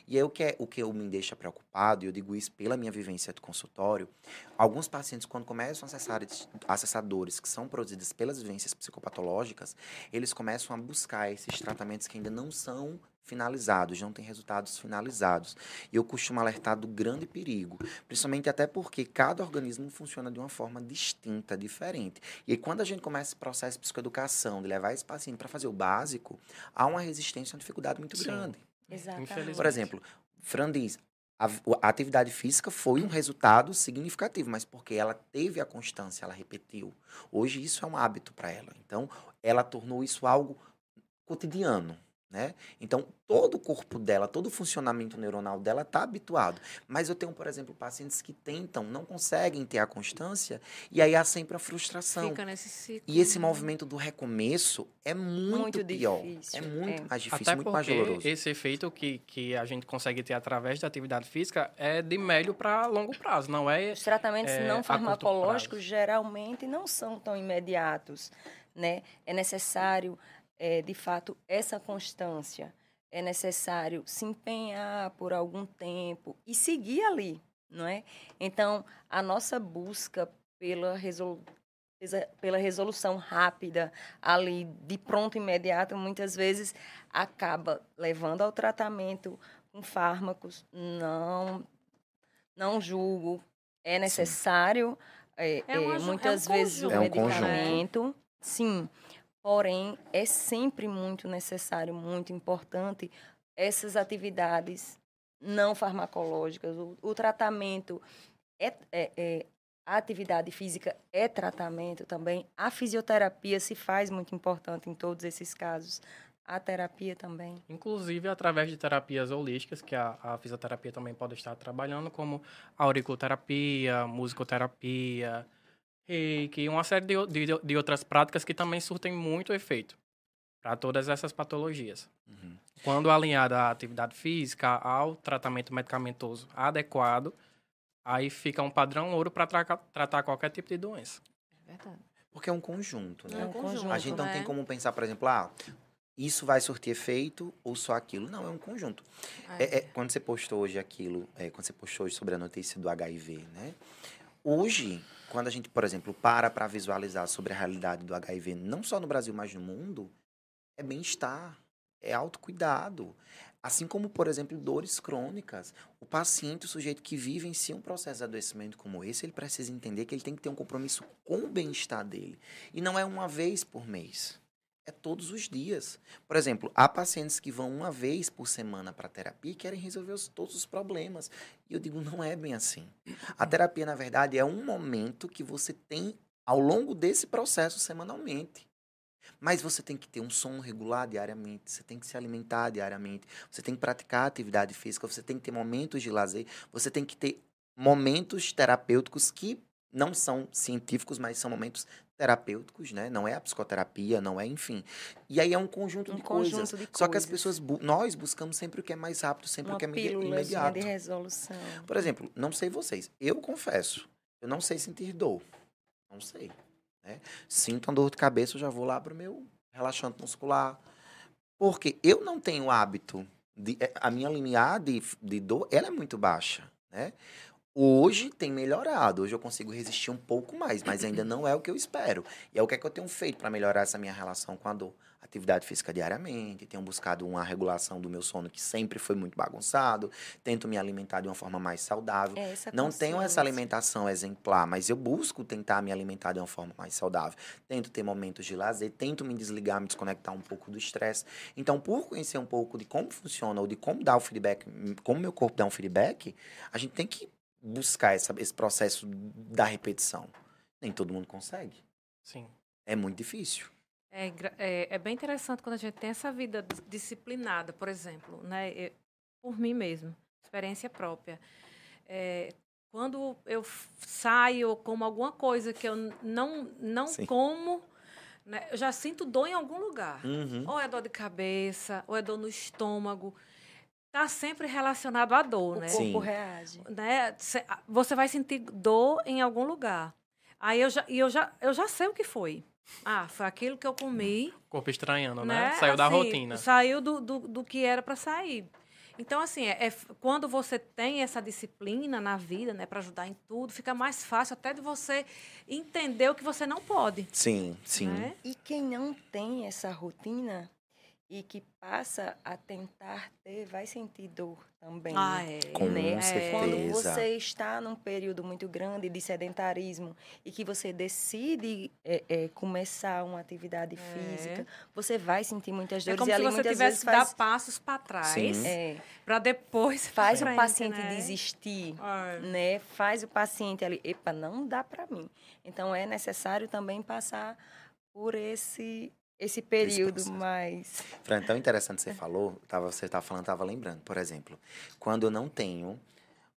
E aí o que, é, o que eu me deixa preocupado, e eu digo isso pela minha vivência do consultório, alguns pacientes, quando começam a acessar, acessar dores que são produzidas pelas vivências psicopatológicas, eles começam a buscar esses tratamentos que ainda não são finalizados, não têm resultados finalizados. E eu costumo alertar do grande perigo, principalmente até porque cada organismo funciona de uma forma distinta, diferente. E quando a gente começa esse processo de psicoeducação, de levar esse paciente para fazer o básico, há uma resistência, uma dificuldade muito Sim. grande. Exatamente. Por exemplo, Fran diz, a, a atividade física foi um resultado significativo, mas porque ela teve a constância, ela repetiu. Hoje isso é um hábito para ela. Então, ela tornou isso algo cotidiano. Né? Então, todo o corpo dela, todo o funcionamento neuronal dela está habituado. Mas eu tenho, por exemplo, pacientes que tentam, não conseguem ter a constância, e aí há sempre a frustração. Fica nesse ciclo. E esse né? movimento do recomeço é muito, Muito pior. difícil, É muito é. mais difícil, Até muito mais doloroso. esse efeito que, que a gente consegue ter através da atividade física é de médio para longo prazo, não é? Os tratamentos é, não farmacológicos geralmente não são tão imediatos, né? É necessário, é, de fato, essa constância. É necessário se empenhar por algum tempo e seguir ali, não é? Então, a nossa busca pela, resolu pela resolução rápida, ali, de pronto imediato, muitas vezes acaba levando ao tratamento com fármacos. Não, não julgo. É necessário, é, É uma é, muitas é um vezes, o conjunto. É um medicamento. Sim, porém, é sempre muito necessário, muito importante essas atividades não farmacológicas. O, o tratamento é, é- é- a atividade física é tratamento também. A fisioterapia se faz muito importante em todos esses casos. A terapia também. Inclusive através de terapias holísticas, que a, a fisioterapia também pode estar trabalhando, como auriculoterapia, musicoterapia, reiki, uma série de, de, de outras práticas que também surtem muito efeito para todas essas patologias. Uhum. Quando alinhada à atividade física, ao tratamento medicamentoso adequado, aí fica um padrão ouro para tratar qualquer tipo de doença. É verdade. Porque é um conjunto, né? É um conjunto, A gente não né? tem como pensar, por exemplo, ah, isso vai surtir efeito ou só aquilo. Não, é um conjunto. É, é, quando você postou hoje aquilo, é, quando você postou hoje sobre a notícia do HIV, né? Hoje, quando a gente, por exemplo, para para visualizar sobre a realidade do HIV, não só no Brasil, mas no mundo, é bem-estar, é autocuidado. Assim como, por exemplo, dores crônicas. O paciente, o sujeito que vive em si um processo de adoecimento como esse, ele precisa entender que ele tem que ter um compromisso com o bem-estar dele. E não é uma vez por mês. É todos os dias. Por exemplo, há pacientes que vão uma vez por semana para terapia e querem resolver os- todos os problemas. E eu digo, não é bem assim. A terapia, na verdade, é um momento que você tem ao longo desse processo semanalmente. Mas você tem que ter um sono regular diariamente, você tem que se alimentar diariamente, você tem que praticar atividade física, você tem que ter momentos de lazer, você tem que ter momentos terapêuticos que não são científicos, mas são momentos terapêuticos, né? Não é a psicoterapia, não é, enfim. E aí é um conjunto Um de conjunto coisas. de Só que as coisas. pessoas, bu- nós buscamos sempre o que é mais rápido, sempre o Uma que é imediato. de resolução. Por exemplo, não sei vocês, eu confesso, eu não sei sentir dor. Não sei. Né? Sinto uma dor de cabeça, eu já vou lá pro meu relaxante muscular. Porque eu não tenho hábito, de, eh, a minha limiar de, de dor, ela é muito baixa, né? Hoje tem melhorado, hoje eu consigo resistir um pouco mais, mas ainda não é o que eu espero. E é o que é que eu tenho feito para melhorar essa minha relação com a dor? Atividade física diariamente, tenho buscado uma regulação do meu sono que sempre foi muito bagunçado, tento me alimentar de uma forma mais saudável. É Não tenho essa alimentação exemplar, mas eu busco tentar me alimentar de uma forma mais saudável. Tento ter momentos de lazer, tento me desligar, me desconectar um pouco do estresse. Então, por conhecer um pouco de como funciona ou de como dar o feedback, como meu corpo dá um feedback, a gente tem que buscar essa, esse processo da repetição. Nem todo mundo consegue. Sim. É muito difícil. É, é, é bem interessante quando a gente tem essa vida dis- disciplinada, por exemplo, né? Eu- por mim mesmo, experiência própria. É, quando eu saio ou como alguma coisa que eu não, não Sim. como, né, eu já sinto dor em algum lugar. Uhum. Ou é dor de cabeça, ou é dor no estômago. Está sempre relacionado à dor, O né? corpo Sim. reage. né, você vai sentir dor em algum lugar. Aí eu já, e eu já, eu já sei o que foi. Ah, foi aquilo que eu comi, Corpo estranhando, né? né? Saiu da Assim, rotina. Saiu do, do, do que era para sair. Então, assim, é, é quando você tem essa disciplina na vida, né, para ajudar em tudo, fica mais fácil até de você entender o que você não pode. Sim, sim. Né? E quem não tem essa rotina e que passa a tentar ter, vai sentir dor também. Ah, é. Com né? certeza. Quando você está num período muito grande de sedentarismo e que você decide é, é, começar uma atividade É. física, você vai sentir muitas É dores como e se ali você muitas tivesse vezes que dar faz, passos para trás é, para depois faz pra o frente, paciente né? desistir. É. né? Faz o paciente ali, epa, não dá para mim. Então é necessário também passar por esse esse período processo. mais Fran, tão interessante você falou, tava, você estava falando, estava lembrando. Por exemplo, quando eu não tenho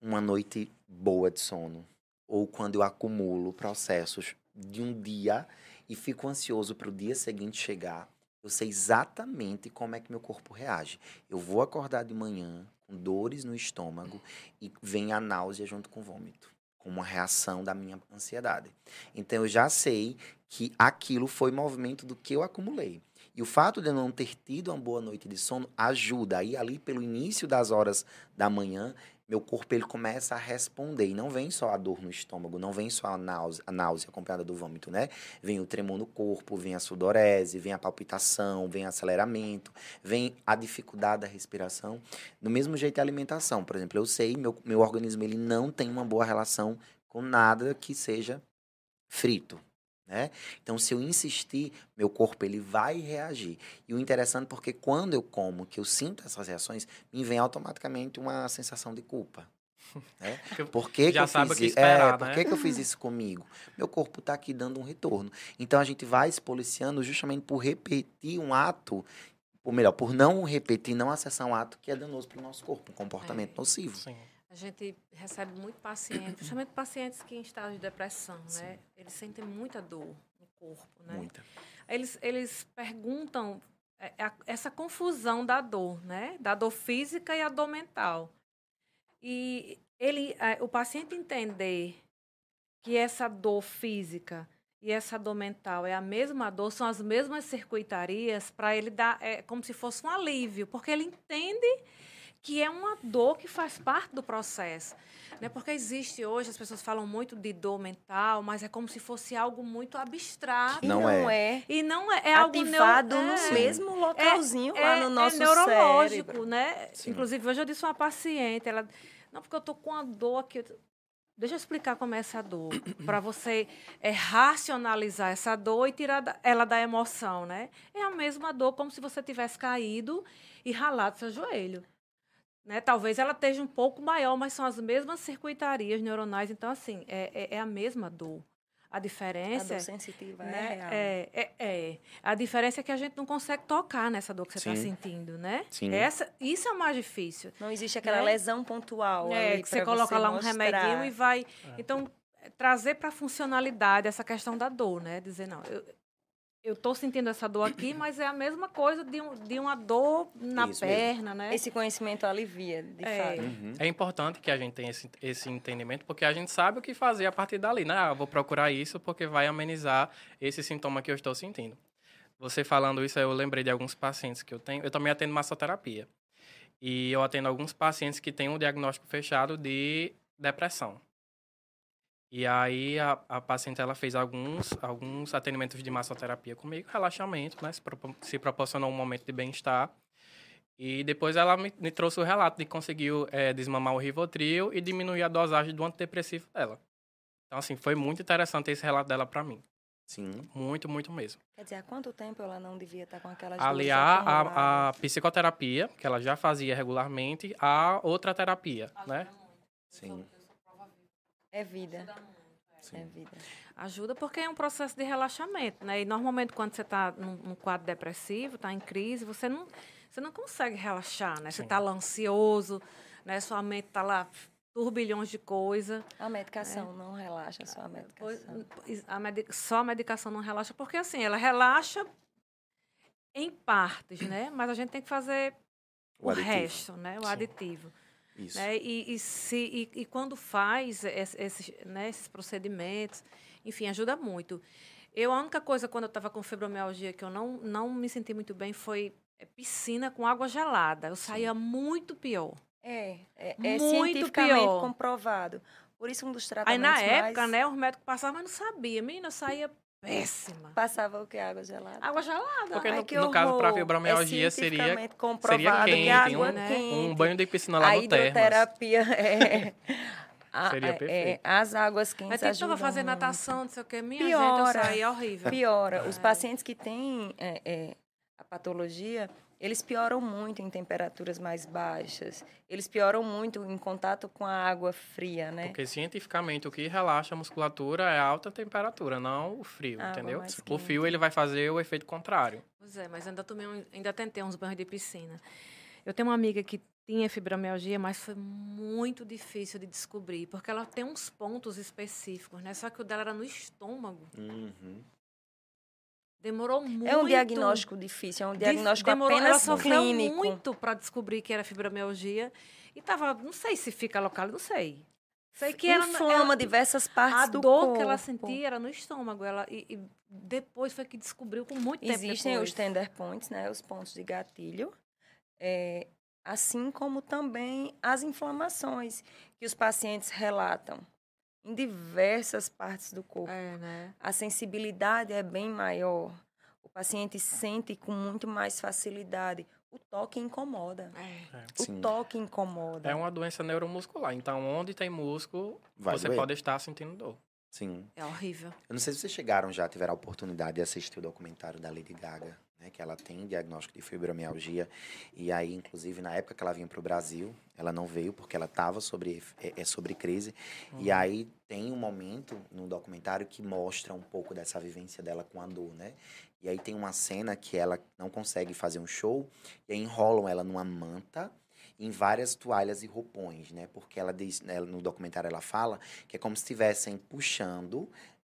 uma noite boa de sono, ou quando eu acumulo processos de um dia e fico ansioso para o dia seguinte chegar, eu sei exatamente como é que meu corpo reage. Eu vou acordar de manhã com dores no estômago e vem a náusea junto com o vômito, como uma reação da minha ansiedade. Então eu já sei que aquilo foi movimento do que eu acumulei. E o fato de eu não ter tido uma boa noite de sono ajuda. Aí, ali pelo início das horas da manhã, meu corpo ele começa a responder. E não vem só a dor no estômago, não vem só a náusea, a náusea acompanhada do vômito, né? Vem o tremor no corpo, vem a sudorese, vem a palpitação, vem aceleramento, vem a dificuldade da respiração. Do mesmo jeito a alimentação. Por exemplo, eu sei, meu, meu organismo ele não tem uma boa relação com nada que seja frito. Né? Então, se eu insistir, meu corpo ele vai reagir. E o interessante é porque quando eu como, que eu sinto essas reações, me vem automaticamente uma sensação de culpa. Né? Por que, que eu fiz que isso? esperar, é, por né? que, que eu fiz isso comigo? Meu corpo está aqui dando um retorno. Então a gente vai se policiando justamente por repetir um ato, ou melhor, por não repetir, não acessar um ato que é danoso para o nosso corpo, um comportamento É. nocivo. Sim. A gente recebe muito paciente, principalmente pacientes que em estado de depressão, né? Eles sentem muita dor no corpo, né? Muita. Eles, eles perguntam é, a- essa confusão da dor, né? Da dor física e a dor mental. E ele, é, o paciente entender que essa dor física e essa dor mental é a mesma dor, são as mesmas circuitarias, para ele dar, é como se fosse um alívio, porque ele entende que é uma dor que faz parte do processo. Né? Porque existe hoje, as pessoas falam muito de dor mental, mas é como se fosse algo muito abstrato. e Não não, é. é, E não é, é algo ativado é, no mesmo localzinho é, lá é- no nosso é neurológico, cérebro. né? Sim. Inclusive, hoje eu disse a uma paciente, ela, não, porque eu tô com uma dor aqui. Deixa eu explicar como é essa dor, para você é, racionalizar essa dor e tirar da- ela da emoção, né? É a mesma dor como se você tivesse caído e ralado seu joelho. Né? Talvez ela esteja um pouco maior, mas são as mesmas circuitarias neuronais. Então, assim, é, é, é a mesma dor. A A diferença dor sensitiva né? é real. É, é, é. A diferença é que a gente não consegue tocar nessa dor que você está sentindo, né? Sim. Essa, isso é o mais difícil. Não existe aquela Né? lesão pontual. É, ali que você coloca lá um mostrar. remedinho e vai. Então, é, trazer para a funcionalidade essa questão da dor, né? Dizer, não, eu, eu tô sentindo essa dor aqui, mas é a mesma coisa de, um, de uma dor na Isso mesmo. perna, né? Esse conhecimento alivia, de É. fato. Uhum. É importante que a gente tenha esse, esse entendimento, porque a gente sabe o que fazer a partir dali, né? Ah, vou procurar isso porque vai amenizar esse sintoma que eu estou sentindo. Você falando isso, eu lembrei de alguns pacientes que eu tenho. Eu também atendo massoterapia. E eu atendo alguns pacientes que têm um diagnóstico fechado de depressão. E aí a, a paciente ela fez alguns, alguns atendimentos de massoterapia comigo, relaxamento, né? Se, propo- se proporcionou um momento de bem-estar. E depois ela me, me trouxe o relato de que conseguiu eh, desmamar o Rivotril e diminuir a dosagem do antidepressivo dela. Então, assim, foi muito interessante esse relato dela para mim. Sim. Muito, muito mesmo. Quer dizer, há quanto tempo ela não devia estar com aquelas Aliar a, a psicoterapia, que ela já fazia regularmente, a outra terapia, né? Sim. É vida. Sim. É vida. Ajuda porque é um processo de relaxamento, né? E normalmente quando você está num, num quadro depressivo, está em crise, você não, você não consegue relaxar, né? Você Sim. está lá ansioso, né? Sua mente está lá turbilhões de coisa. A medicação não relaxa só a medicação. Pois, A medi- só a medicação não relaxa, porque assim, ela relaxa em partes, né? Mas a gente tem que fazer o, aditivo. resto, né? O Sim. aditivo. Isso. Né? E, e, se, e, e quando faz es- esses, né, esses procedimentos, enfim, ajuda muito. Eu, a única coisa, quando eu estava com fibromialgia, que eu não, não me senti muito bem, foi é, piscina com água gelada. Eu saía muito pior. É, é, é Muito cientificamente pior. comprovado. Por isso, um dos Aí, tratamentos na época, mais... né, os médicos passavam, mas não sabia. Menina, eu saía péssima. Passava o que? Água gelada? Água gelada. Porque Ai, no, que no caso, para fibromialgia, É seria, seria quente, que água um, quente. um banho de piscina lá a no Termas. hidroterapia é, a- Seria é- perfeito. as águas Aí quentes tentava ajudam fazer muito. natação, não sei o que. Minha Piora. gente, eu saí horrível. Piora. Os É. pacientes que têm é, é, a patologia, eles pioram muito em temperaturas mais baixas. Eles pioram muito em contato com a água fria, né? Porque cientificamente o que relaxa a musculatura é a alta temperatura, não o frio, Água entendeu? O frio ele vai fazer o efeito contrário. Pois é, mas ainda tomei um- ainda tentei uns banhos de piscina. Eu tenho uma amiga que tinha fibromialgia, mas foi muito difícil de descobrir, porque ela tem uns pontos específicos, né? Só que o dela era no estômago. Uhum. Demorou muito. É um diagnóstico difícil, é um diagnóstico demorou, ela apenas sofreu clínico. muito para descobrir que era fibromialgia e tava, não sei se fica local, não sei. Sei que era Inflama ela, diversas partes a do dor corpo. que ela sentia era no estômago, ela e, e depois foi que descobriu com muito tempo Existem os tender points, né, os pontos de gatilho, é, assim como também as inflamações que os pacientes relatam em diversas partes do corpo. É, né? A sensibilidade é bem maior. O paciente sente com muito mais facilidade. O toque incomoda. É. O Sim. toque incomoda. É uma doença neuromuscular. Então, onde tem músculo, Vai você doer. pode estar sentindo dor. Sim. É horrível. Eu não sei se vocês chegaram já, tiveram a oportunidade de assistir o documentário da Lady Gaga, né? Que ela tem diagnóstico de fibromialgia. E aí, inclusive, na época que ela vinha para o Brasil, ela não veio porque ela estava sobre, é, é sobre crise. E aí tem um momento no documentário que mostra um pouco dessa vivência dela com a dor, né? E aí tem uma cena que ela não consegue fazer um show e aí enrolam ela numa manta em várias toalhas e roupões, né? Porque ela diz, né, no documentário ela fala que é como se estivessem puxando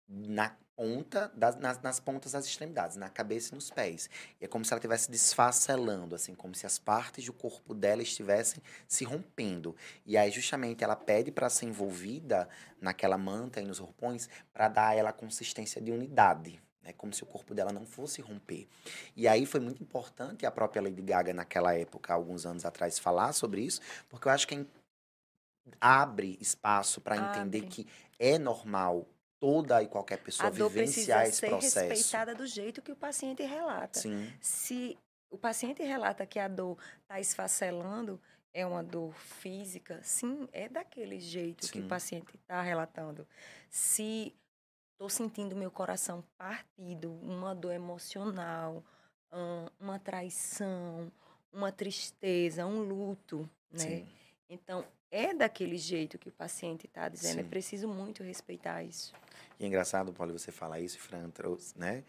na ponta das, nas, nas pontas das extremidades, na cabeça e nos pés. E é como se ela estivesse desfacelando, assim, como se as partes do corpo dela estivessem se rompendo. E aí, justamente, ela pede para ser envolvida naquela manta e nos roupões para dar a ela a consistência de unidade. É como se o corpo dela não fosse romper. E aí foi muito importante a própria Lady Gaga, naquela época, alguns anos atrás, falar sobre isso, porque eu acho que é abre espaço para entender que é normal toda e qualquer pessoa a dor vivenciar precisa esse ser processo. respeitada do jeito que o paciente relata. Sim, Se o paciente relata que a dor está esfacelando, é uma dor física, sim, é daquele jeito que Sim. o paciente está relatando. Se estou sentindo meu coração partido, uma dor emocional, uma traição, uma tristeza, um luto, né? sim. Então, é daquele jeito que o paciente está dizendo. É Sim. preciso muito respeitar isso. E é engraçado, Paulo, você falar isso, Fran trouxe, né?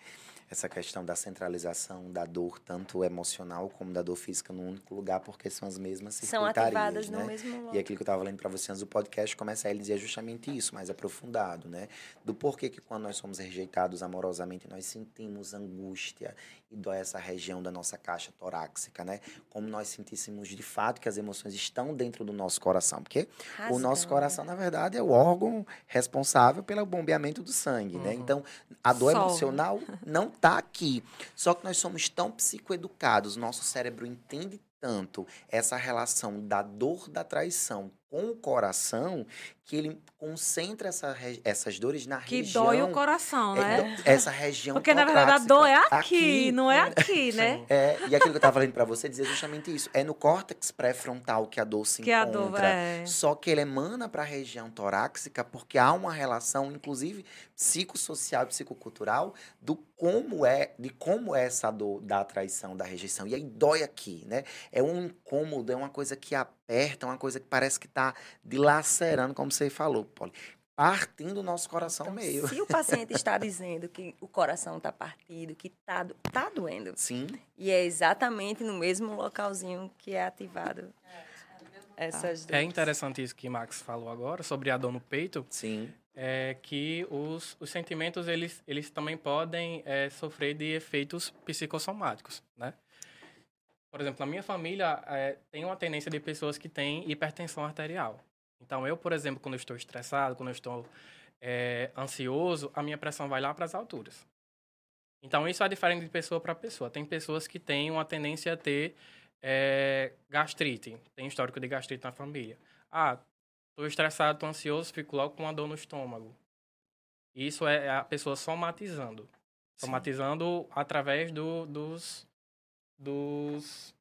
Essa questão da centralização da dor, tanto emocional como da dor física, num único lugar, porque são as mesmas São circuitarias, ativadas né? no mesmo local. E aquilo que eu estava lendo para você antes do podcast, começa ele dizia justamente isso, mais aprofundado, né? Do porquê que quando nós somos rejeitados amorosamente, nós sentimos angústia e dói essa região da nossa caixa torácica, né? Como nós sentíssemos de fato que as emoções estão dentro do nosso coração. Porque o nosso coração, na verdade, é o órgão responsável pelo bombeamento do sangue, né? Uhum. Então, a dor Só. emocional não tá aqui. Só que nós somos tão psicoeducados, nosso cérebro entende tanto essa relação da dor da traição com o coração que ele concentra essa essas dores na Que região. dói o coração, é, né? essa região Porque na verdade a dor é aqui, não é aqui, né? É, e aquilo que eu tava falando pra você dizia justamente isso. É no córtex pré-frontal que a dor se Que a encontra. dor é. Só que ele emana para a região torácica porque há uma relação, inclusive psicossocial e psicocultural, do como é, de como é essa dor da traição, da rejeição. E aí dói aqui, né? É um incômodo, é uma coisa que aperta, é uma coisa que parece que tá dilacerando, como você falou, Polly. Partindo o nosso coração Então, meio. Se o paciente está dizendo que o coração está partido, que está tá doendo, Sim, e é exatamente no mesmo localzinho que é ativado essas É interessante isso que Max falou agora sobre a dor no peito, sim. É que os, os sentimentos eles, eles também podem é, sofrer de efeitos psicossomáticos, né? Por exemplo, na minha família é, tem uma tendência de pessoas que têm hipertensão arterial. Então, eu, por exemplo, quando estou estressado, quando estou é, ansioso, a minha pressão vai lá para as alturas. Então, isso é diferente de pessoa para pessoa. Tem pessoas que têm uma tendência a ter é, gastrite, tem histórico de gastrite na família. Ah, Tô estressado, tô ansioso, fico logo com uma dor no estômago. Isso é a pessoa somatizando. Sim. Somatizando através do, dos, dos...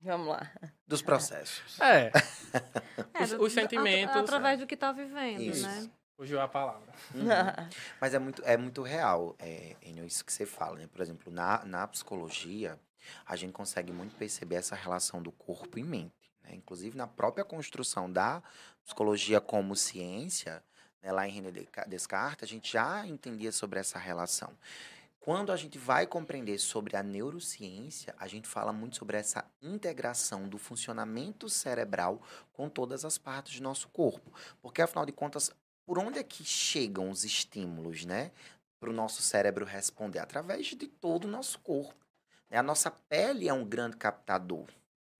Vamos lá. Dos processos. É, É, Os- do- os sentimentos, Através do que está vivendo, Isso. né? fugiu a palavra. Uhum. Mas é muito, é muito real, é, Enio, isso que você fala, né? Por exemplo, na, na psicologia, a gente consegue muito perceber essa relação do corpo e mente. Né? Inclusive, na própria construção da psicologia como ciência, né? lá em René Desca- Descartes, a gente já entendia sobre essa relação. Quando a gente vai compreender sobre a neurociência, a gente fala muito sobre essa integração do funcionamento cerebral com todas as partes do nosso corpo. Porque, afinal de contas, por onde é que chegam os estímulos, né? Para o nosso cérebro responder? Através de todo o nosso corpo. né? A nossa pele é um grande captador.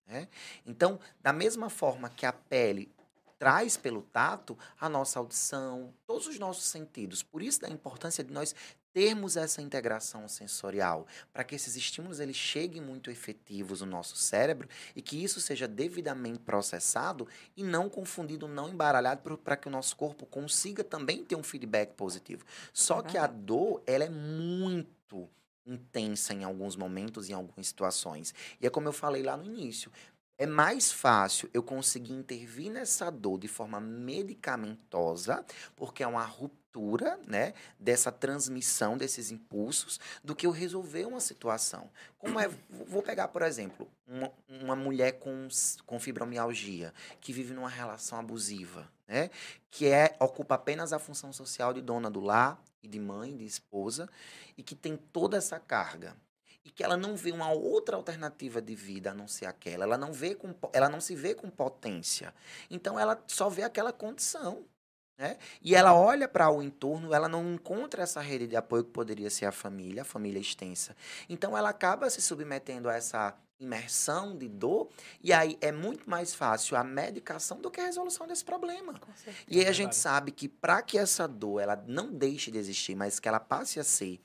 Né? Então, da mesma forma que a pele traz pelo tato a nossa audição, todos os nossos sentidos. Por isso da importância de nós termos essa integração sensorial, para que esses estímulos eles cheguem muito efetivos no nosso cérebro e que isso seja devidamente processado e não confundido, não embaralhado, para que o nosso corpo consiga também ter um feedback positivo. Só É que a dor, ela é muito intensa em alguns momentos, em algumas situações. E é como eu falei lá no início. É mais fácil eu conseguir intervir nessa dor de forma medicamentosa, porque é uma ruptura, né, dessa transmissão desses impulsos, do que eu resolver uma situação. Como é, vou pegar, por exemplo, uma, uma mulher com, com fibromialgia, que vive numa relação abusiva, né, que é ocupa apenas a função social de dona do lar e de mãe, de esposa, e que tem toda essa carga e que ela não vê uma outra alternativa de vida a não ser aquela. Ela não vê com, ela não se vê com potência. Então ela só vê aquela condição. Né? E ela olha para o entorno, ela não encontra essa rede de apoio que poderia ser a família, a família extensa. Então ela acaba se submetendo a essa imersão de dor, e aí é muito mais fácil a medicação do que a resolução desse problema. E aí a É gente sabe que para que essa dor ela não deixe de existir, mas que ela passe a ser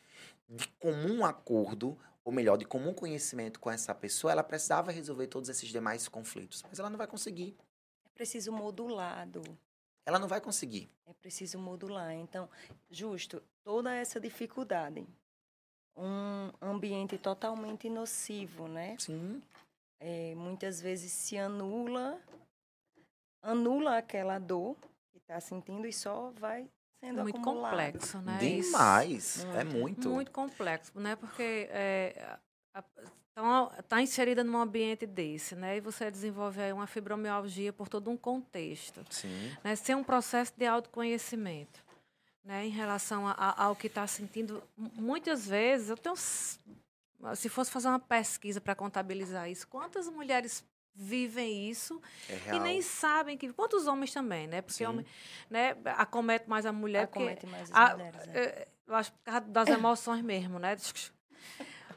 de comum acordo, ou melhor, de comum conhecimento com essa pessoa, ela precisava resolver todos esses demais conflitos. Mas ela não vai conseguir. É preciso modulado. Ela não vai conseguir. É preciso modular. Então, justo, toda essa dificuldade, um ambiente totalmente nocivo, né? Sim. É, muitas vezes se anula, anula aquela dor que está sentindo e só vai sendo Muito acumulado. complexo, né? Demais. É Muito. muito. Muito complexo, né? Porque é, está inserida num ambiente desse, né? E você desenvolve aí uma fibromialgia por todo um contexto. Sim. Né? Ser um processo de autoconhecimento. Né? Em relação a- a- ao que está sentindo. Muitas vezes, eu tenho. Se fosse fazer uma pesquisa para contabilizar isso, quantas mulheres vivem isso É e nem sabem que. Quantos homens também, né? Porque Sim. homem, né, acomete mais a mulher. porque Acomete mais as a- mulheres. né? é, eu acho por causa das emoções mesmo, né?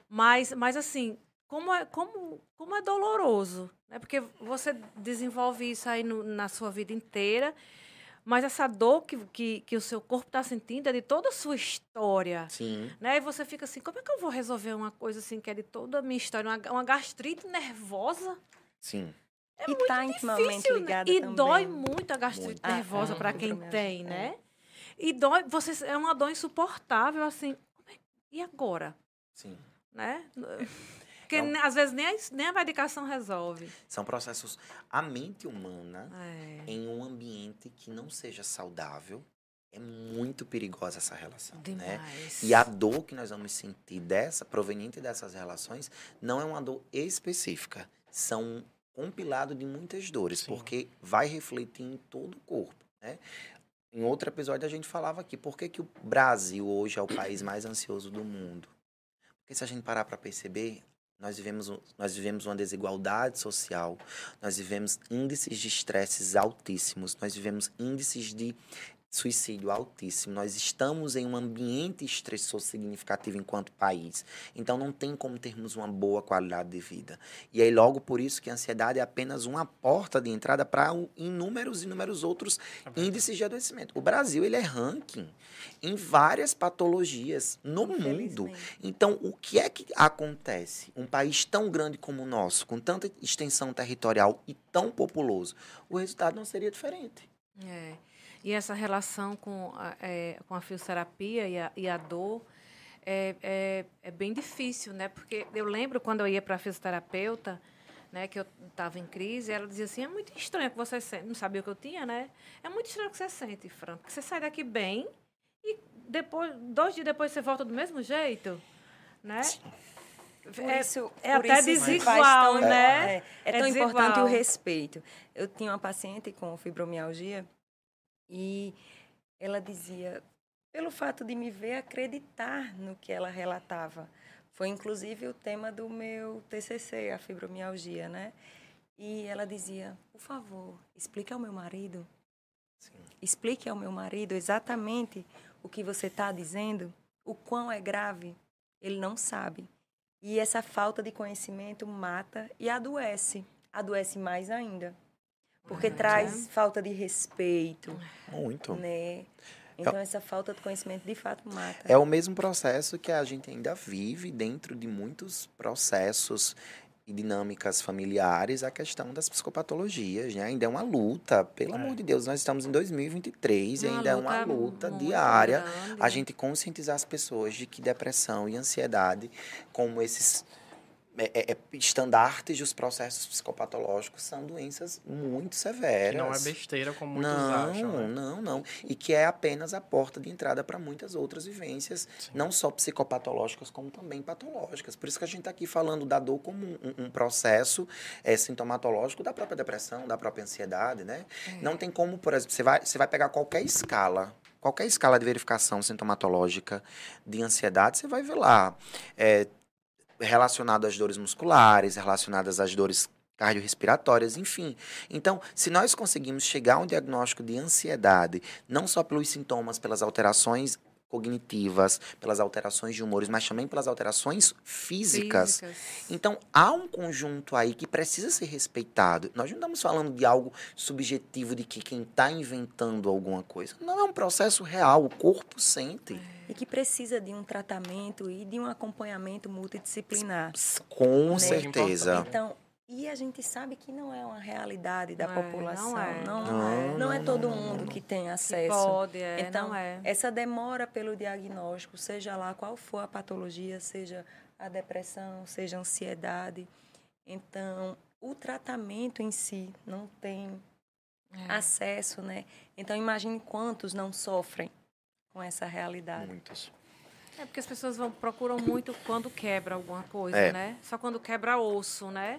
Mas, mas assim, como é, como, como é doloroso, né? Porque você desenvolve isso aí no- na sua vida inteira, mas essa dor que, que, que o seu corpo está sentindo é de toda a sua história. Sim. Né? E você fica assim, como é que eu vou resolver uma coisa assim que é de toda a minha história? Uma, uma gastrite nervosa? Sim. e está intimamente Difícil, né? ligada E também. dói muito a gastrite Muito. Ah, nervosa é, para quem tem, é. né? E dói, você, é uma dor insuportável, assim. é- E agora? Sim. Né? Porque ne- às vezes nem a, nem a medicação resolve. São processos. A mente humana, É. em um ambiente que não seja saudável, é muito perigosa essa relação. Né? Demais. E a dor que nós vamos sentir dessa, proveniente dessas relações, não é uma dor específica. São um compilado de muitas dores, Sim. porque vai refletir em todo o corpo. Né? Em outro episódio a gente falava aqui, por que, que o Brasil hoje é o país mais ansioso do mundo? Porque se a gente parar para perceber, nós vivemos, nós vivemos uma desigualdade social, nós vivemos índices de estresses altíssimos, nós vivemos índices de suicídio altíssimo. Nós estamos em um ambiente estressor significativo enquanto país. Então não tem como termos uma boa qualidade de vida. E aí logo por isso que a ansiedade é apenas uma porta de entrada para inúmeros e inúmeros outros índices de adoecimento. O Brasil ele é ranking em várias patologias no mundo. Então, o que é que acontece? Um país tão grande como o nosso, com tanta extensão territorial e tão populoso, o resultado não seria diferente. É. E essa relação com a, é, com a fisioterapia e a, e a dor é, é, é, bem difícil, né? Porque eu lembro quando eu ia para a fisioterapeuta, né, que eu estava em crise, ela dizia assim, é muito estranho que você sente, não sabia o que eu tinha, né? É muito estranho que você sente, Fran, porque você sai daqui bem e depois, dois dias depois você volta do mesmo jeito, né? Por é, isso, é por até isso desigual, tão, né? É, é, é tão desigual. importante o respeito. Eu tinha uma paciente com fibromialgia e ela dizia, pelo fato de me ver acreditar no que ela relatava. Foi inclusive o tema do meu TCC, a fibromialgia, né? E ela dizia: "Por favor, explique ao meu marido. Sim. Explique ao meu marido exatamente o que você está dizendo, o quão é grave. Ele não sabe. E essa falta de conhecimento mata e adoece. Adoece mais ainda. Porque traz falta de respeito. Muito. Né? Então, essa falta de conhecimento de fato mata. É o mesmo processo que a gente ainda vive dentro de muitos processos e dinâmicas familiares a questão das psicopatologias, né? Ainda é uma luta, pelo é. amor de Deus, nós estamos em 2023 uma e ainda é uma luta diária grande. a gente conscientizar as pessoas de que depressão e ansiedade, como esses é, é, é, estandartes dos processos psicopatológicos são doenças muito severas. Que não é besteira como muitos não, acham. Né? Não, não, E que é apenas a porta de entrada para muitas outras vivências, Sim. não só psicopatológicas, como também patológicas. Por isso que a gente está aqui falando da dor como um, um processo é, sintomatológico da própria depressão, da própria ansiedade, né? É. Não tem como, por exemplo, você vai, você vai pegar qualquer escala qualquer escala de verificação sintomatológica de ansiedade, você vai ver lá. É, relacionado às dores musculares, relacionadas às dores cardiorrespiratórias, enfim. Então, se nós conseguimos chegar a um diagnóstico de ansiedade, não só pelos sintomas, pelas alterações cognitivas, pelas alterações de humores, mas também pelas alterações físicas. físicas. Então, há um conjunto aí que precisa ser respeitado. Nós não estamos falando de algo subjetivo, de que quem está inventando alguma coisa. Não, é um processo real, o corpo sente. É. E que precisa de um tratamento e de um acompanhamento multidisciplinar. Com né? certeza. Então, e a gente sabe que não é uma realidade da não população. É, não, é. Não, não, é. não, é todo mundo que tem acesso. Que pode, é, então, é. essa demora pelo diagnóstico, seja lá qual for a patologia, seja a depressão, seja a ansiedade. Então, o tratamento em si não tem é. acesso, né? Então, imagine quantos não sofrem com essa realidade. Muitos. É porque as pessoas vão, procuram muito quando quebra alguma coisa, é. né? Só quando quebra osso, né?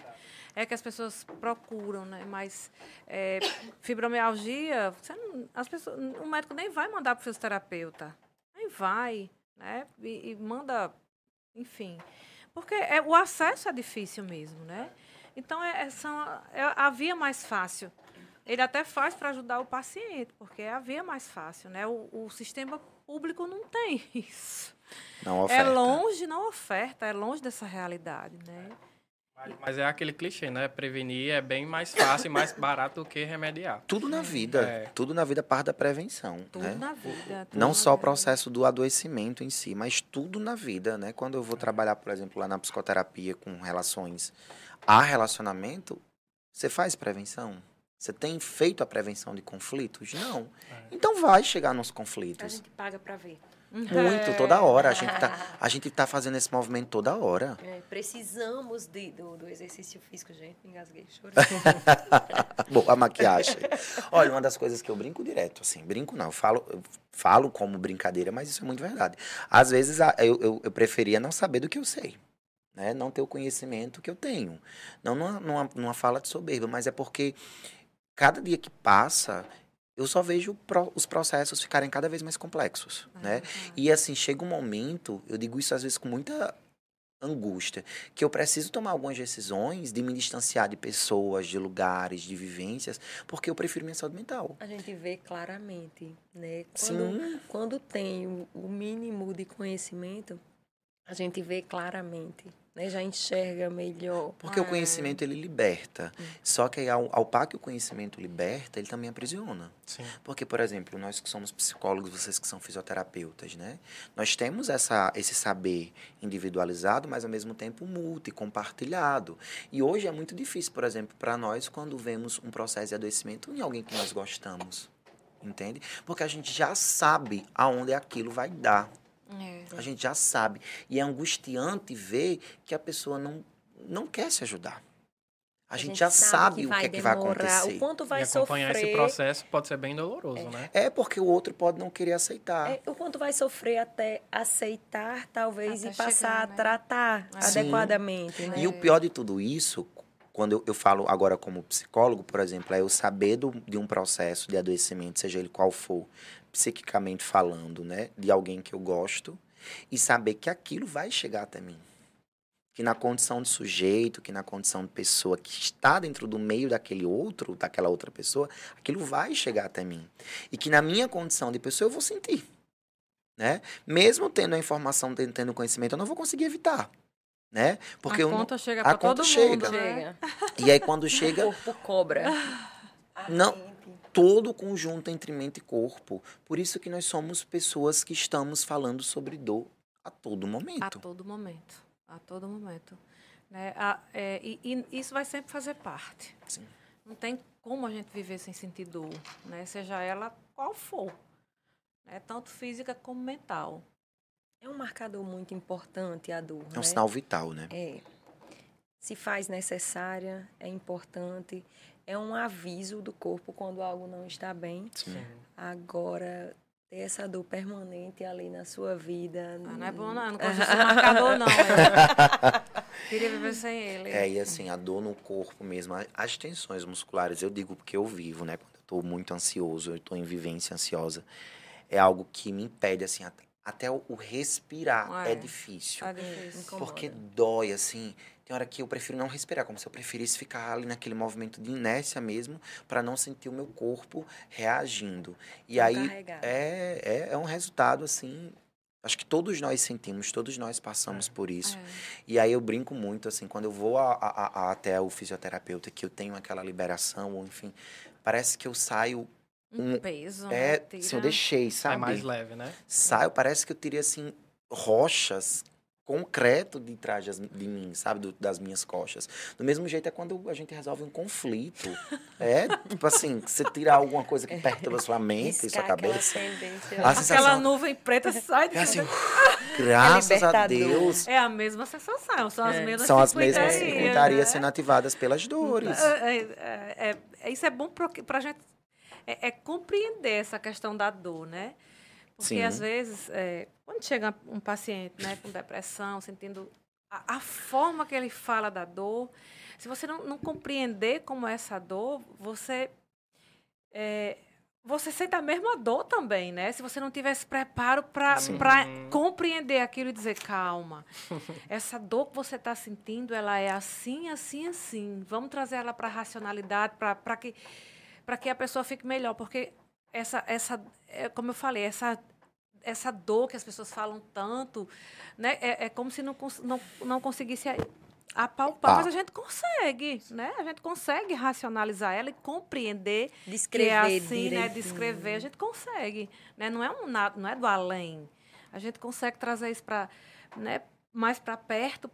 É que as pessoas procuram, né? Mas é, fibromialgia, não, as pessoas, o médico nem vai mandar para o fisioterapeuta. Nem vai, né? E, e manda, enfim. Porque é, o acesso é difícil mesmo, né? Então, é, é são, é a via mais fácil. Ele até faz para ajudar o paciente, porque é a via mais fácil, né? O, o sistema público não tem isso. Não é oferta. É longe, não oferta, é longe dessa realidade, né? Mas, é aquele clichê, né? Prevenir é bem mais fácil e mais barato do que remediar. Tudo na vida. É. Tudo na vida parte da prevenção. Tudo né? na vida. Tudo Não na só vida. o processo do adoecimento em si, mas tudo na vida, né? Quando eu vou trabalhar, por exemplo, lá na psicoterapia com relações a relacionamento, você faz prevenção? Você tem feito a prevenção de conflitos? Não. É. Então vai chegar nos conflitos. A gente paga para ver. Muito, é. toda hora. A gente, tá, a gente tá fazendo esse movimento toda hora. É, precisamos de, do, do, exercício físico, gente. Me engasguei, chorei. Bom, a maquiagem. Olha, uma das coisas que eu brinco direto, assim, brinco não, eu falo, eu falo como brincadeira, mas isso é muito verdade. Às vezes eu, eu, eu preferia não saber do que eu sei. Né? Não ter o conhecimento que eu tenho. Não numa, numa, numa fala de soberba, mas é porque cada dia que passa, eu só vejo pro, os processos ficarem cada vez mais complexos, uhum. né? E assim, chega um momento, eu digo isso às vezes com muita angústia, que eu preciso tomar algumas decisões de me distanciar de pessoas, de lugares, de vivências, porque eu prefiro minha saúde mental. A gente vê claramente, né? Quando, Sim. quando tem o mínimo de conhecimento, a gente vê claramente né, já enxerga melhor. Porque ah. o conhecimento ele liberta. Hum. Só que ao, ao par que o conhecimento liberta, ele também aprisiona. Sim. Porque, por exemplo, nós que somos psicólogos, vocês que são fisioterapeutas, né? Nós temos essa, esse saber individualizado, mas ao mesmo tempo multi, compartilhado. E hoje é muito difícil, por exemplo, para nós, quando vemos um processo de adoecimento em alguém que nós gostamos. entende? Porque a gente já sabe aonde aquilo vai dar. É. A gente já sabe. E é angustiante ver que a pessoa não, não quer se ajudar. A, gente, já sabe, o que é que vai acontecer. O quanto vai e acompanhar sofrer. esse processo pode ser bem doloroso, né? É porque o outro pode não querer aceitar. É, o quanto vai sofrer até aceitar, talvez, Até e passar chegar, a né? tratar Sim. adequadamente, né? E o pior de tudo isso, quando eu, eu falo agora como psicólogo, por exemplo, é eu saber do, de um processo de adoecimento, seja ele qual for, psiquicamente falando, né? De alguém que eu gosto, e saber que aquilo vai chegar até mim. Que na condição de sujeito, que na condição de pessoa que está dentro do meio daquele outro, daquela outra pessoa, aquilo vai chegar até mim. E que na minha condição de pessoa eu vou sentir. Né? Mesmo tendo a informação, tendo tendo conhecimento, eu não vou conseguir evitar. Né? Porque a não- conta chega a para conta todo chega. mundo, né? Chega. E aí quando O chega corpo cobra. Não. Todo o conjunto entre mente e corpo. Por isso que nós somos pessoas que estamos falando sobre dor a todo A momento. todo momento. A todo momento. Né? A- é, e, e isso vai sempre fazer parte. Sim. Não tem como a gente viver sem sentir dor, né? seja ela qual for. Né? Tanto física como mental. É um marcador muito importante a dor, É um né? sinal vital, né? É. Se faz necessária, é importante. É um aviso do corpo quando algo não está bem. Sim. Agora, ter essa dor permanente ali na sua vida. Ah, não é bom, não. Não gosto desse marcador, não. Queria viver sem ele. É, e assim, a dor no corpo mesmo, as tensões musculares, eu digo porque eu vivo, né? Quando eu tô muito ansioso, eu tô em vivência ansiosa, é algo que me impede, assim, at- até o respirar É. é difícil. Tá difícil. Porque dói, assim. Tem hora que eu prefiro não respirar, como se eu preferisse ficar ali naquele movimento de inércia mesmo, para não sentir o meu corpo reagindo. E aí carregado. é, é, é um resultado, assim. Acho que todos nós sentimos, todos nós passamos É. por isso. É. E aí eu brinco muito, assim, quando eu vou a- a- a- até o fisioterapeuta, que eu tenho aquela liberação, ou enfim, parece que eu saio. Um Um- peso. É, né? assim, eu deixei, É sabe? mais leve, né? saio, parece que eu teria, assim, rochas concreto de trás de mim, sabe? Do- das minhas costas. Do mesmo jeito é quando a gente resolve um conflito. É, tipo assim, você tira alguma coisa que perturba sua mente e sua aquela cabeça. tendência. A Aquela sensação- nuvem preta sai de É assim, graças a libertador. Deus. É a mesma sensação, são as É. mesmas São as mesmas circuitarias, né? sendo ativadas pelas dores. É, é, é, é, isso é bom para a gente é, é compreender essa questão da dor, né? Porque Sim. às vezes, é, quando chega um paciente né, com depressão, sentindo a, a forma que ele fala da dor, se você não, não compreender como é essa dor, você é, você sente a mesma dor também, né? Se você não tiver esse preparo para compreender aquilo e dizer, calma, essa dor que você está sentindo, ela é assim, assim, assim. Vamos trazer ela para a racionalidade, para que, pra que a pessoa fique melhor. Porque essa, essa é, como eu falei, essa, essa dor que as pessoas falam tanto, né? É, é como se não, não, não conseguisse apalpar. Ah. Mas a gente consegue, né? A gente consegue racionalizar ela e compreender que Descrever é assim, né? direitinho. Descrever, a gente consegue, né? Não é um não é do além. A gente consegue trazer isso para, né, mais para perto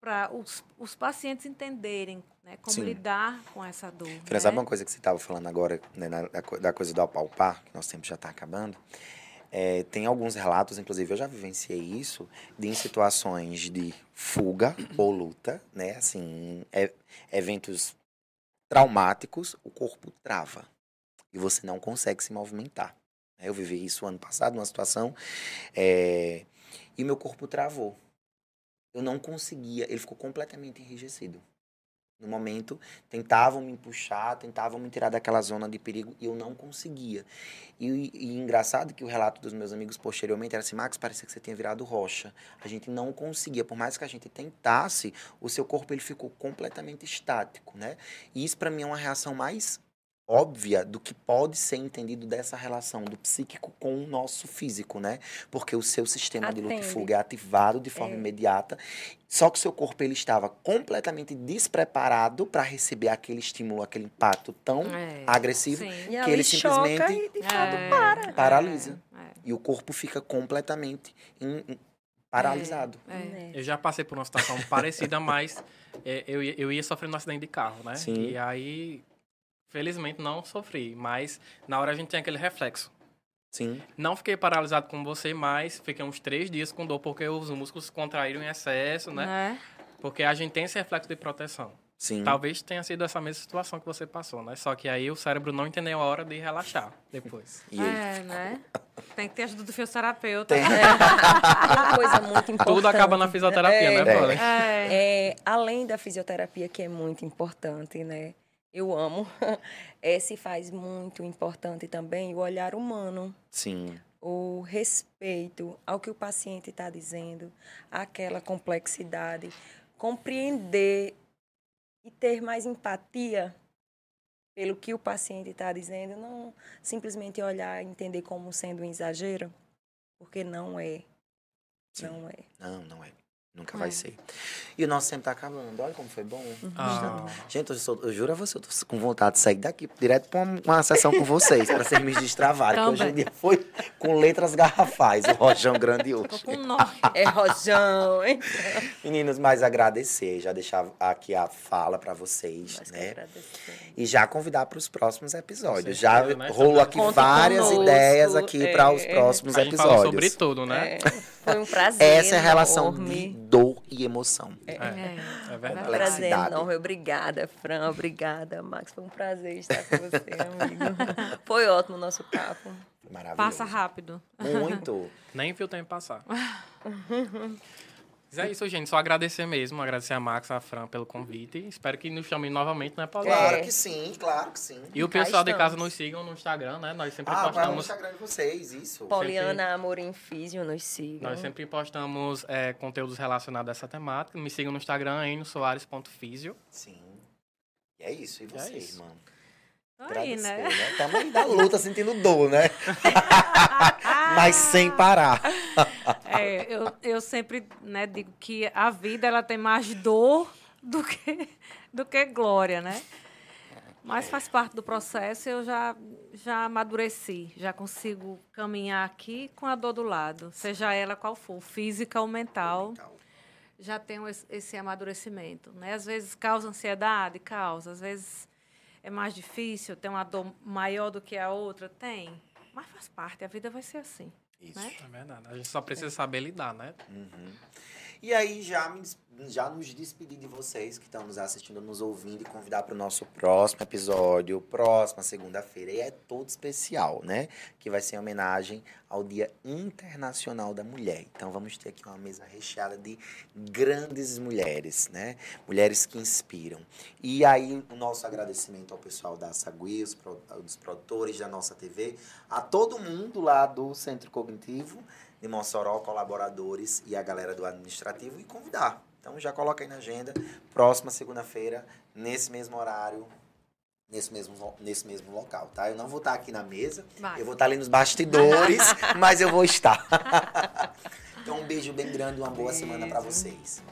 para os, os pacientes entenderem, né, como Sim. lidar com essa dor. Fran, né? sabe uma coisa que você estava falando agora, né, na- da, co- da coisa do apalpar, que nosso tempo já está acabando? É, tem alguns relatos, inclusive eu já vivenciei isso, de em situações de fuga ou luta, né? Assim, é- eventos traumáticos, o corpo trava e você não consegue se movimentar. Eu vivi isso ano passado, numa situação, é, e meu corpo travou. Eu não conseguia, ele ficou completamente enrijecido. No momento, tentavam me puxar, tentavam me tirar daquela zona de perigo e eu não conseguia. E, e engraçado que o relato dos meus amigos posteriormente era assim, Max, parecia que você tinha virado rocha. A gente não conseguia, por mais que a gente tentasse, o seu corpo ele ficou completamente estático, né? E isso para mim é uma reação mais óbvia do que pode ser entendido dessa relação do psíquico com o nosso físico, né? Porque o seu sistema de luta e Atende. fuga é ativado de forma É. imediata, só que o seu corpo ele estava completamente despreparado para receber aquele estímulo, aquele impacto tão É, agressivo sim. Que ele choca simplesmente e de fato É, para. paralisa. é, e o corpo fica completamente em- em- paralisado. é, é. É. Eu já passei por uma situação parecida, mas é, eu, ia- eu ia sofrendo um acidente de carro, né? Sim. E aí felizmente não sofri, mas na hora a gente tem aquele reflexo. Sim. Não fiquei paralisado como você, mas fiquei uns três dias com dor porque os músculos contraíram em excesso, né? Né? Porque a gente tem esse reflexo de proteção. Sim. Talvez tenha sido essa mesma situação que você passou, né? Só que aí o cérebro não entendeu a hora de relaxar depois. E? É, né? Tem que ter ajuda do fisioterapeuta. Tem. Uma coisa muito importante. Tudo acaba na fisioterapia, É, né, É. Polly? É. É, além da fisioterapia, que é muito importante, né? Eu amo. É, se faz muito importante também o olhar humano, Sim. o respeito ao que o paciente está dizendo, aquela complexidade, compreender e ter mais empatia pelo que o paciente está dizendo, não simplesmente olhar e entender como sendo um exagero, porque não é. Sim. Não é. Não, não é. Nunca É. vai ser. E o nosso tempo tá acabando. Olha como foi bom. Ah. Gente, eu, sou- eu juro a você, eu tô com vontade de sair daqui direto pra uma, uma sessão com vocês, pra vocês me destravarem. Porque hoje em Também. dia foi com letras garrafais, o Rojão Grandioso. Tô com nó. É rojão, hein? Meninos, mais agradecer, já deixar aqui a fala pra vocês, que né? E já convidar para os próximos episódios. Já né? rolou aqui Conta várias conosco, ideias aqui é. para os próximos A gente episódios. falou sobre tudo, né? É, foi um prazer. Essa é a relação enorme. de dor e emoção. É, É, é Um verdade. prazer Complexidade. enorme. Obrigada, Fran. Obrigada, Max. Foi um prazer estar com você, amigo. Foi ótimo o nosso papo. Maravilhoso. Passa rápido. Muito. Nem viu o tempo passar. Mas é isso, gente. Só agradecer mesmo. Agradecer a Max, a Fran pelo convite. Espero que nos chamem novamente, né, Paulo? Claro É. que sim, claro que sim. E o Cá pessoal de casa nos sigam no Instagram, né? Nós sempre Ah, para o postamos. Instagram de vocês, isso. Poliana Amorim Físio, nos sigam. Nós sempre postamos é, conteúdos relacionados a essa temática. Me sigam no Instagram, enosoares.fisio. Sim. E é isso. E E é isso. irmão? Aí, né? Agradecer, né? Tamo aí da luta, sentindo dor, né? Mas sem parar. É, eu, eu sempre né, digo que a vida ela tem mais dor do que, do que glória, né? Mas faz parte do processo eu já, já amadureci, já consigo caminhar aqui com a dor do lado, seja ela qual for, física ou mental, já tenho esse, amadurecimento. Né? Às vezes causa ansiedade, causa, às vezes é mais difícil, tem uma dor maior do que a outra, tem. Mas faz parte, a vida vai ser assim. Isso. Né? É verdade. A gente só precisa saber lidar, né? Uhum. E aí, já, me já nos despedir de vocês que estão nos assistindo, nos ouvindo e convidar para o nosso próximo episódio, próxima segunda-feira. E é todo especial, né? Que vai ser em homenagem ao Dia Internacional da Mulher. Então, vamos ter aqui uma mesa recheada de grandes mulheres, né? Mulheres que inspiram. E aí, o nosso agradecimento ao pessoal da Sagui, dos produtores da nossa TV, a todo mundo lá do Centro Cognitivo de Mossoró, colaboradores e a galera do administrativo e convidar. Então já coloca aí na agenda, próxima segunda-feira, nesse mesmo horário, nesse mesmo, nesse mesmo local, tá? Eu não vou estar aqui na mesa, Vai. eu vou estar ali nos bastidores, mas eu vou estar. então um beijo bem grande, uma boa semana para vocês.